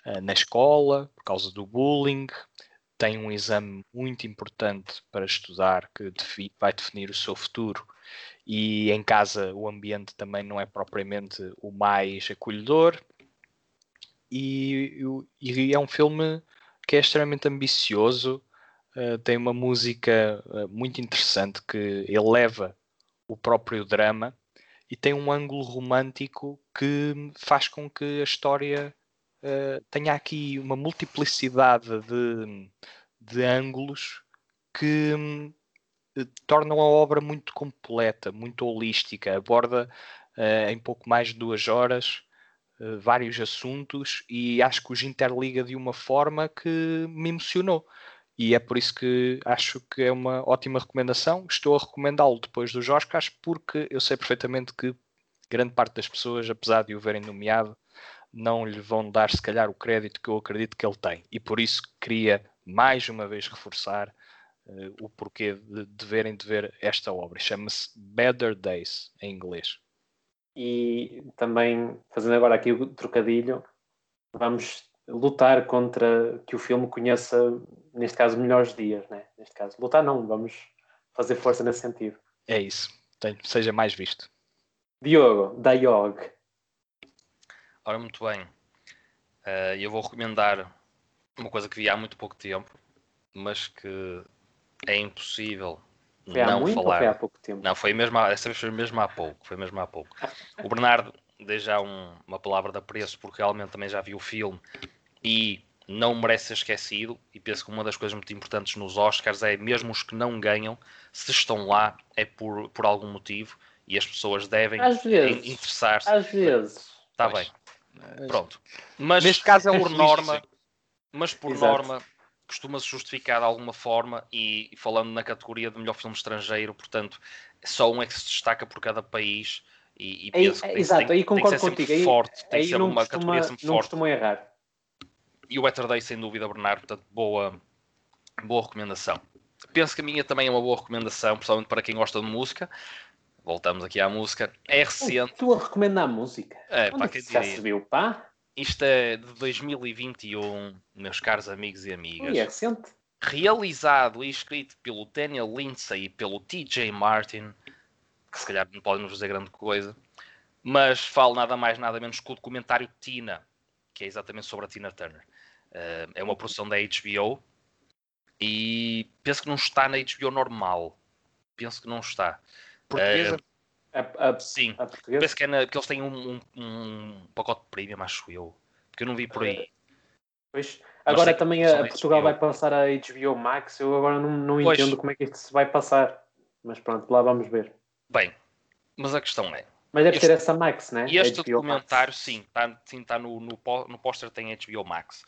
eh, na escola por causa do bullying, tem um exame muito importante para estudar que vai definir o seu futuro e em casa o ambiente também não é propriamente o mais acolhedor. E, e é um filme que é extremamente ambicioso Uh, tem uma música uh, muito interessante que eleva o próprio drama e tem um ângulo romântico que faz com que a história uh, tenha aqui uma multiplicidade de, de ângulos que hum, tornam a obra muito completa, muito holística, aborda uh, em pouco mais de duas horas uh, vários assuntos e acho que os interliga de uma forma que me emocionou. E é por isso que acho que é uma ótima recomendação. Estou a recomendá-lo depois dos Oscars, porque eu sei perfeitamente que grande parte das pessoas, apesar de o verem nomeado, não lhe vão dar, se calhar, o crédito que eu acredito que ele tem. E por isso queria, mais uma vez, reforçar uh, o porquê de deverem de ver esta obra. Chama-se Better Days, em inglês. E também, fazendo agora aqui o trocadilho, vamos lutar contra que o filme conheça, neste caso, melhores dias, né? Neste caso, lutar não, vamos fazer força nesse sentido. É isso. Tenho, seja mais visto. Diogo, Diog. Ora, muito bem. Uh, eu vou recomendar uma coisa que vi há muito pouco tempo, mas que é impossível Foi não muito falar. foi há pouco tempo? Não, foi mesmo, há- essa vez foi mesmo há pouco. Foi mesmo há pouco. O Bernardo dei já um- uma palavra de apreço porque realmente também já vi o filme e não merece ser esquecido. E penso que uma das coisas muito importantes nos Oscars é mesmo os que não ganham, se estão lá é por, por algum motivo e as pessoas devem interessar-se. Às vezes. Está bem, pronto. Mas Neste caso é um por norma, mas por Exato. norma costuma-se justificar de alguma forma e falando na categoria de melhor filme estrangeiro, portanto, só um é que se destaca por cada país e, e Aí- penso que tem, exato, tem- aí tem que concordo ser sempre contigo, aí- forte, tem que Aí ser não uma costuma, categoria sempre não forte. costuma errar. E o Better Day, sem dúvida, Bernardo, portanto, boa, boa recomendação. Penso que a minha também é uma boa recomendação, principalmente para quem gosta de música. Voltamos aqui à música. É recente, Tu a recomendar música? é, Onde para é que quem isso já diria. se viu, pá? Isto é de 2021, meus caros amigos e amigas. Ui, é recente. realizado e escrito pelo Daniel Lindsay e pelo TJ Martin, que se calhar não podem nos dizer grande coisa, mas falo nada mais, nada menos que o documentário Tina, que é exatamente sobre a Tina Turner. Eh, é uma produção da HBO e penso que não está na HBO normal. Penso que não está. Portuguesa? A, a, Sim, portuguesa? penso que, é na- que eles têm um, um- um pacote premium, acho eu. Porque eu não vi por aí. Pois. Agora também a, Portugal HBO. vai passar a HBO Max. Eu agora não, não Pois. entendo como é que isto se vai passar. Mas pronto, lá vamos ver. Bem, mas a questão é: Mas deve Este- ser essa Max, né? E este HBO documentário, Max. sim, está sim, tá no, no, no póster tem HBO Max.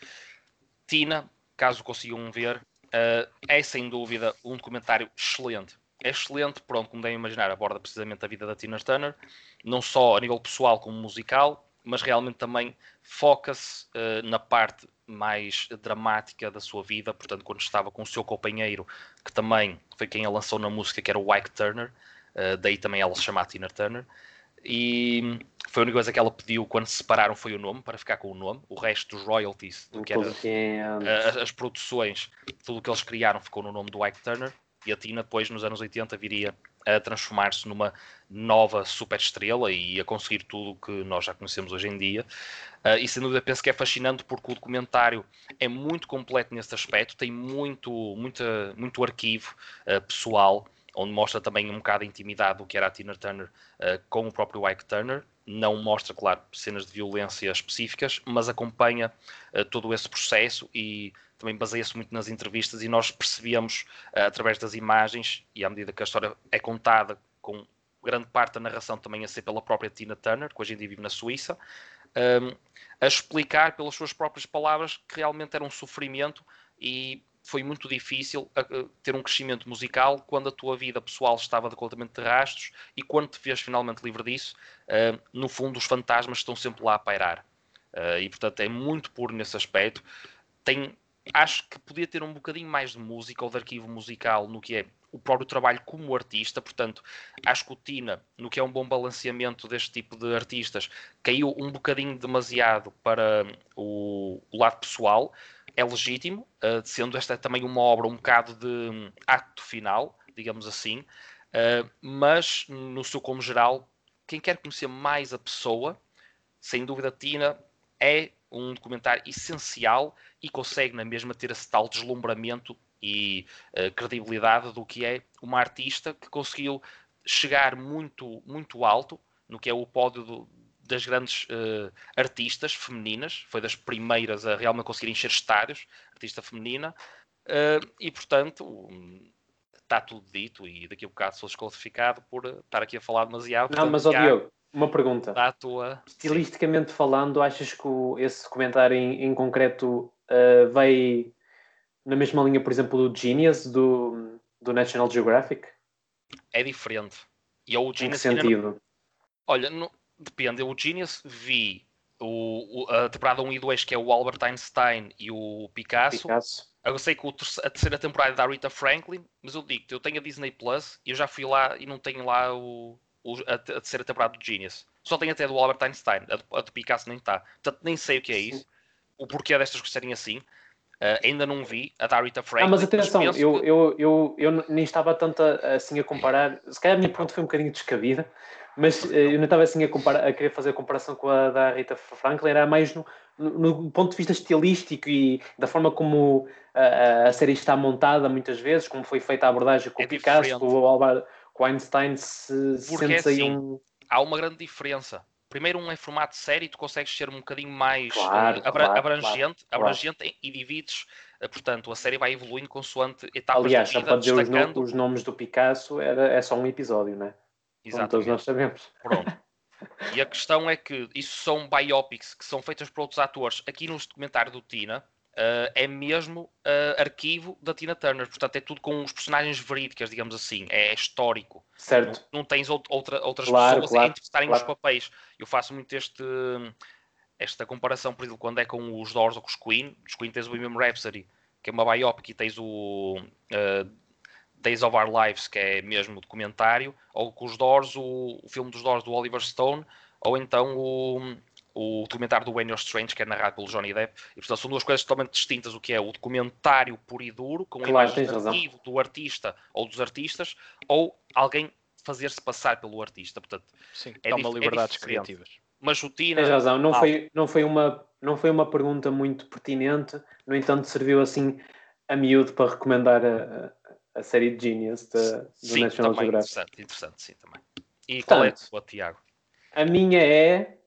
Tina, caso consigam ver, eh, é sem dúvida um documentário excelente. É excelente, pronto, como devem imaginar, aborda precisamente a vida da Tina Turner, não só a nível pessoal como musical, mas realmente também foca-se eh, na parte mais dramática da sua vida, portanto, quando estava com o seu companheiro, que também foi quem a lançou na música, que era o Ike Turner, eh, daí também ela se chama Tina Turner, e foi a única coisa que ela pediu quando se separaram foi o nome, para ficar com o nome. O resto dos royalties, do que era que é- as, as produções, tudo o que eles criaram ficou no nome do Ike Turner. E a Tina, depois, nos anos 80, viria a transformar-se numa nova super estrela e a conseguir tudo o que nós já conhecemos hoje em dia. Ah, e sem dúvida penso que é fascinante porque o documentário é muito completo nesse aspecto, tem muito, muita, muito arquivo ah, pessoal, onde mostra também um bocado a intimidade do que era a Tina Turner ah, com o próprio Ike Turner. Não mostra, claro, cenas de violência específicas, mas acompanha ah, todo esse processo e também baseia-se muito nas entrevistas e nós percebemos ah, através das imagens e à medida que a história é contada com grande parte da narração também a ser pela própria Tina Turner, que hoje em dia vive na Suíça, um, a explicar pelas suas próprias palavras que realmente era um sofrimento e foi muito difícil ter um crescimento musical quando a tua vida pessoal estava completamente de rastros e quando te vês finalmente livre disso, uh, no fundo os fantasmas estão sempre lá a pairar. Uh, e portanto é muito puro nesse aspecto. Tem, acho que podia ter um bocadinho mais de música ou de arquivo musical no que é o próprio trabalho como artista, portanto, acho que o Tina, no que é um bom balanceamento deste tipo de artistas, caiu um bocadinho demasiado para o lado pessoal, é legítimo, uh, sendo esta também uma obra um bocado de um, acto final, digamos assim, uh, mas no seu como geral, quem quer conhecer mais a pessoa, sem dúvida, Tina é um documentário essencial e consegue na mesma ter esse tal deslumbramento e uh, credibilidade do que é uma artista que conseguiu chegar muito, muito alto no que é o pódio do, das grandes uh, artistas femininas, foi das primeiras a realmente conseguir encher estádios, artista feminina, uh, e portanto está tudo dito e daqui a bocado sou desclassificado por estar aqui a falar demasiado. Não, portanto, mas ó Tiago, Diogo, uma pergunta. a tua... Estilisticamente falando, achas que esse comentário em, em concreto uh, vai na mesma linha, por exemplo, do Genius, do, do National Geographic? é diferente. E eu, o Em que Genius ainda não- sentido? Olha, não- depende. Eu, o Genius vi o, o- a temporada 1 e 2, que é o Albert Einstein e o Picasso. Picasso? Eu sei que o a terceira temporada é da Rita Franklin, mas eu digo eu tenho a Disney Plus e eu já fui lá e não tenho lá o, o- a, a terceira temporada do Genius. Só tenho até do Albert Einstein, a, do- a do Picasso nem está. Portanto, nem sei o que é Sim. isso, o porquê destas coisas serem assim. Ah, ainda não vi a da Rita Franklin. Ah, mas atenção, penso eu, que- eu, eu, eu nem estava tanto assim a comparar. Se calhar a minha pergunta foi um bocadinho descabida, mas eh, eu não estava assim a, comparar, a querer fazer a comparação com a da Rita Franklin, era mais no, no- no ponto de vista estilístico e da forma como a, a série está montada, muitas vezes, como foi feita a abordagem com É o Picasso, diferente. com o, Albert, com o Einstein, se Porque é sentes aí assim, um. há uma grande diferença. Primeiro, um em formato série, tu consegues ser um bocadinho mais Claro, eh, abra- claro, abrangente, claro. abrangente e divides, eh, portanto, a série vai evoluindo consoante etapas Aliás, da vida, para dizer os, no- destacando. os nomes do Picasso, era, é só um episódio, não é? Como todos Exatamente. nós sabemos. Pronto. E a questão é que isso são biopics que são feitas por outros atores. Aqui no documentário do Tina eh, é mesmo eh, arquivo da Tina Turner. Portanto, é tudo com os personagens verídicas, digamos assim. É histórico. Não, Certo. não tens out- outra, outras Claro, pessoas claro, a interpretarem claro. os papéis. Eu faço muito este, esta comparação, por exemplo, quando é com os Doors ou com os Queen. Os Queen tens o Bohemian Rhapsody, que é uma biopic, e tens o eh, Days of Our Lives, que é mesmo documentário, ou com os Doors, o, o filme dos Doors do Oliver Stone, ou então o, o documentário do When You're Strange, que é narrado pelo Johnny Depp. E, portanto, são duas coisas totalmente distintas, o que é o documentário puro e duro, com Claro, imagens de arquivo do artista ou dos artistas, ou alguém fazer-se passar pelo artista. Portanto, Sim, É uma é liberdades diferente. criativas. mas o Tina, Tens razão, não mal. foi, não, foi uma, não foi uma pergunta muito pertinente, no entanto, serviu assim a miúdo para recomendar a, a série Genius da- do Sim, National também Geographic. interessante, interessante, sim, também. E qual é a tua, Tiago? A minha é,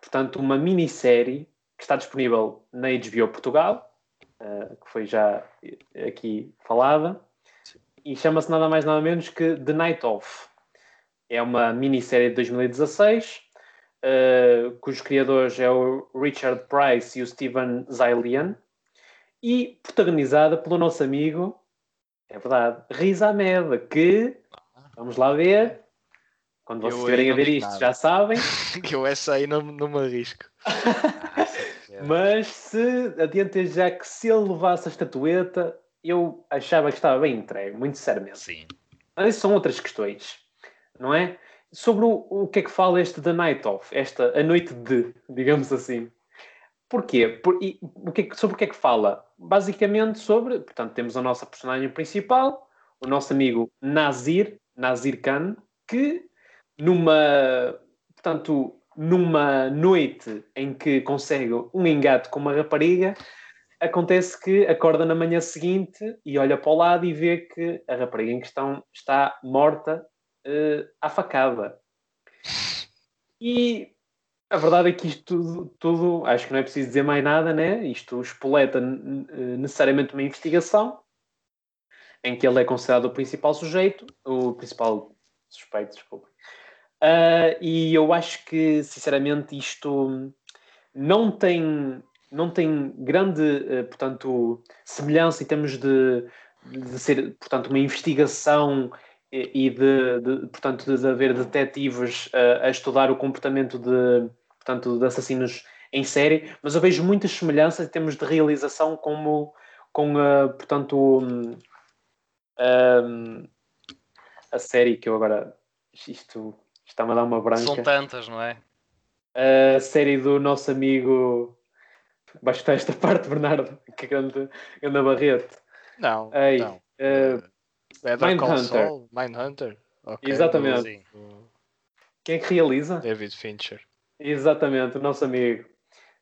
portanto, uma minissérie que está disponível na HBO Portugal, eh, que foi já aqui falada, e chama-se nada mais nada menos que The Night Of. É uma minissérie de 2016, eh, cujos criadores é o Richard Price e o Steven Zailian, e protagonizada pelo nosso amigo, é verdade, Riz Ahmed, que, vamos lá ver, quando Eu vocês aí estiverem a ver isto nada. já sabem, Que eu essa aí não, não me arrisco. mas se adiante já que se ele levasse a estatueta, eu achava que estava bem entregue, muito sinceramente. Sim. Mas isso são outras questões, não é? Sobre o, o que é que fala este The Night Of, esta a noite de, digamos assim. Porquê? Por, e, o que é que- sobre o que é que fala? Basicamente sobre, portanto, temos a nossa personagem principal, o nosso amigo Nazir, Nazir Khan, que numa, portanto, numa noite em que consegue um engate com uma rapariga, acontece que acorda na manhã seguinte e olha para o lado e vê que a rapariga em questão está morta eh, à facada. E a verdade é que isto tudo, tudo, acho que não é preciso dizer mais nada, né? Isto espoleta n- necessariamente uma investigação em que ele é considerado o principal sujeito, o principal suspeito, desculpa. Ah, e eu acho que, sinceramente, isto não tem, não tem grande, eh, portanto, semelhança em termos de, de ser, portanto, uma investigação e e de, de, portanto, de haver detetives eh, a estudar o comportamento de, portanto, de assassinos em série, mas eu vejo muitas semelhanças em termos de realização como, com, a, portanto, hum, hum, a série que eu agora, isto está-me a dar uma branca. São tantas, não é? A série do nosso amigo. Vais estar esta parte, Bernardo, que grande, grande Barreto. Não, Ei, não. eh, Better Call Mindhunter. Saul, Mindhunter. Ok, Exatamente. Quem é que realiza? David Fincher. Exatamente, o nosso amigo.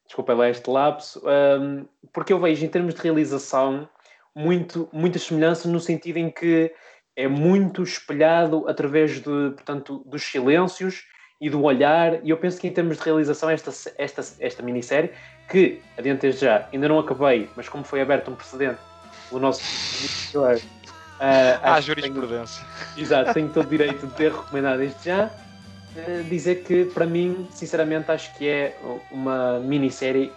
Desculpa lá este lapso. Hum, porque eu vejo, em termos de realização, muito, muitas semelhanças no sentido em que é muito espelhado através de, portanto, dos silêncios e do olhar. E eu penso que, em termos de realização, esta, esta, esta minissérie, que, adiante desde já, ainda não acabei, mas como foi aberto um precedente pelo nosso. Ah, acho que tenho- jurisprudência. Exato, tenho todo o direito de ter recomendado desde já. Eh, dizer que, para mim, sinceramente, acho que é uma minissérie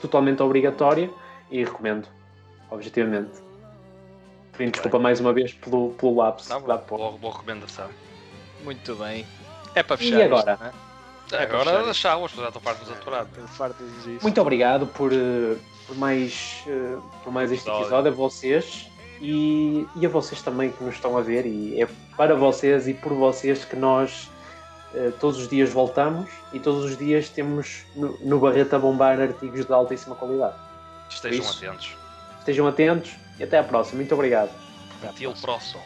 totalmente obrigatória e recomendo, objetivamente. Pedindo desculpa mais uma vez pelo, pelo lapso. Não, da pouco. boa, boa recomendação. Muito bem. É para E fechar. agora? isto, não é? Agora águas, já estou farto de isso. Muito obrigado por, eh, por, mais, eh, por mais este Episódio. a vocês e, e a vocês também que nos estão a ver. E é para vocês e por vocês que nós todos os dias voltamos e todos os dias temos no, no Barreto a bombar artigos de altíssima qualidade. Estejam Isso. atentos. Estejam atentos e até à próxima. Muito obrigado. Até o próximo.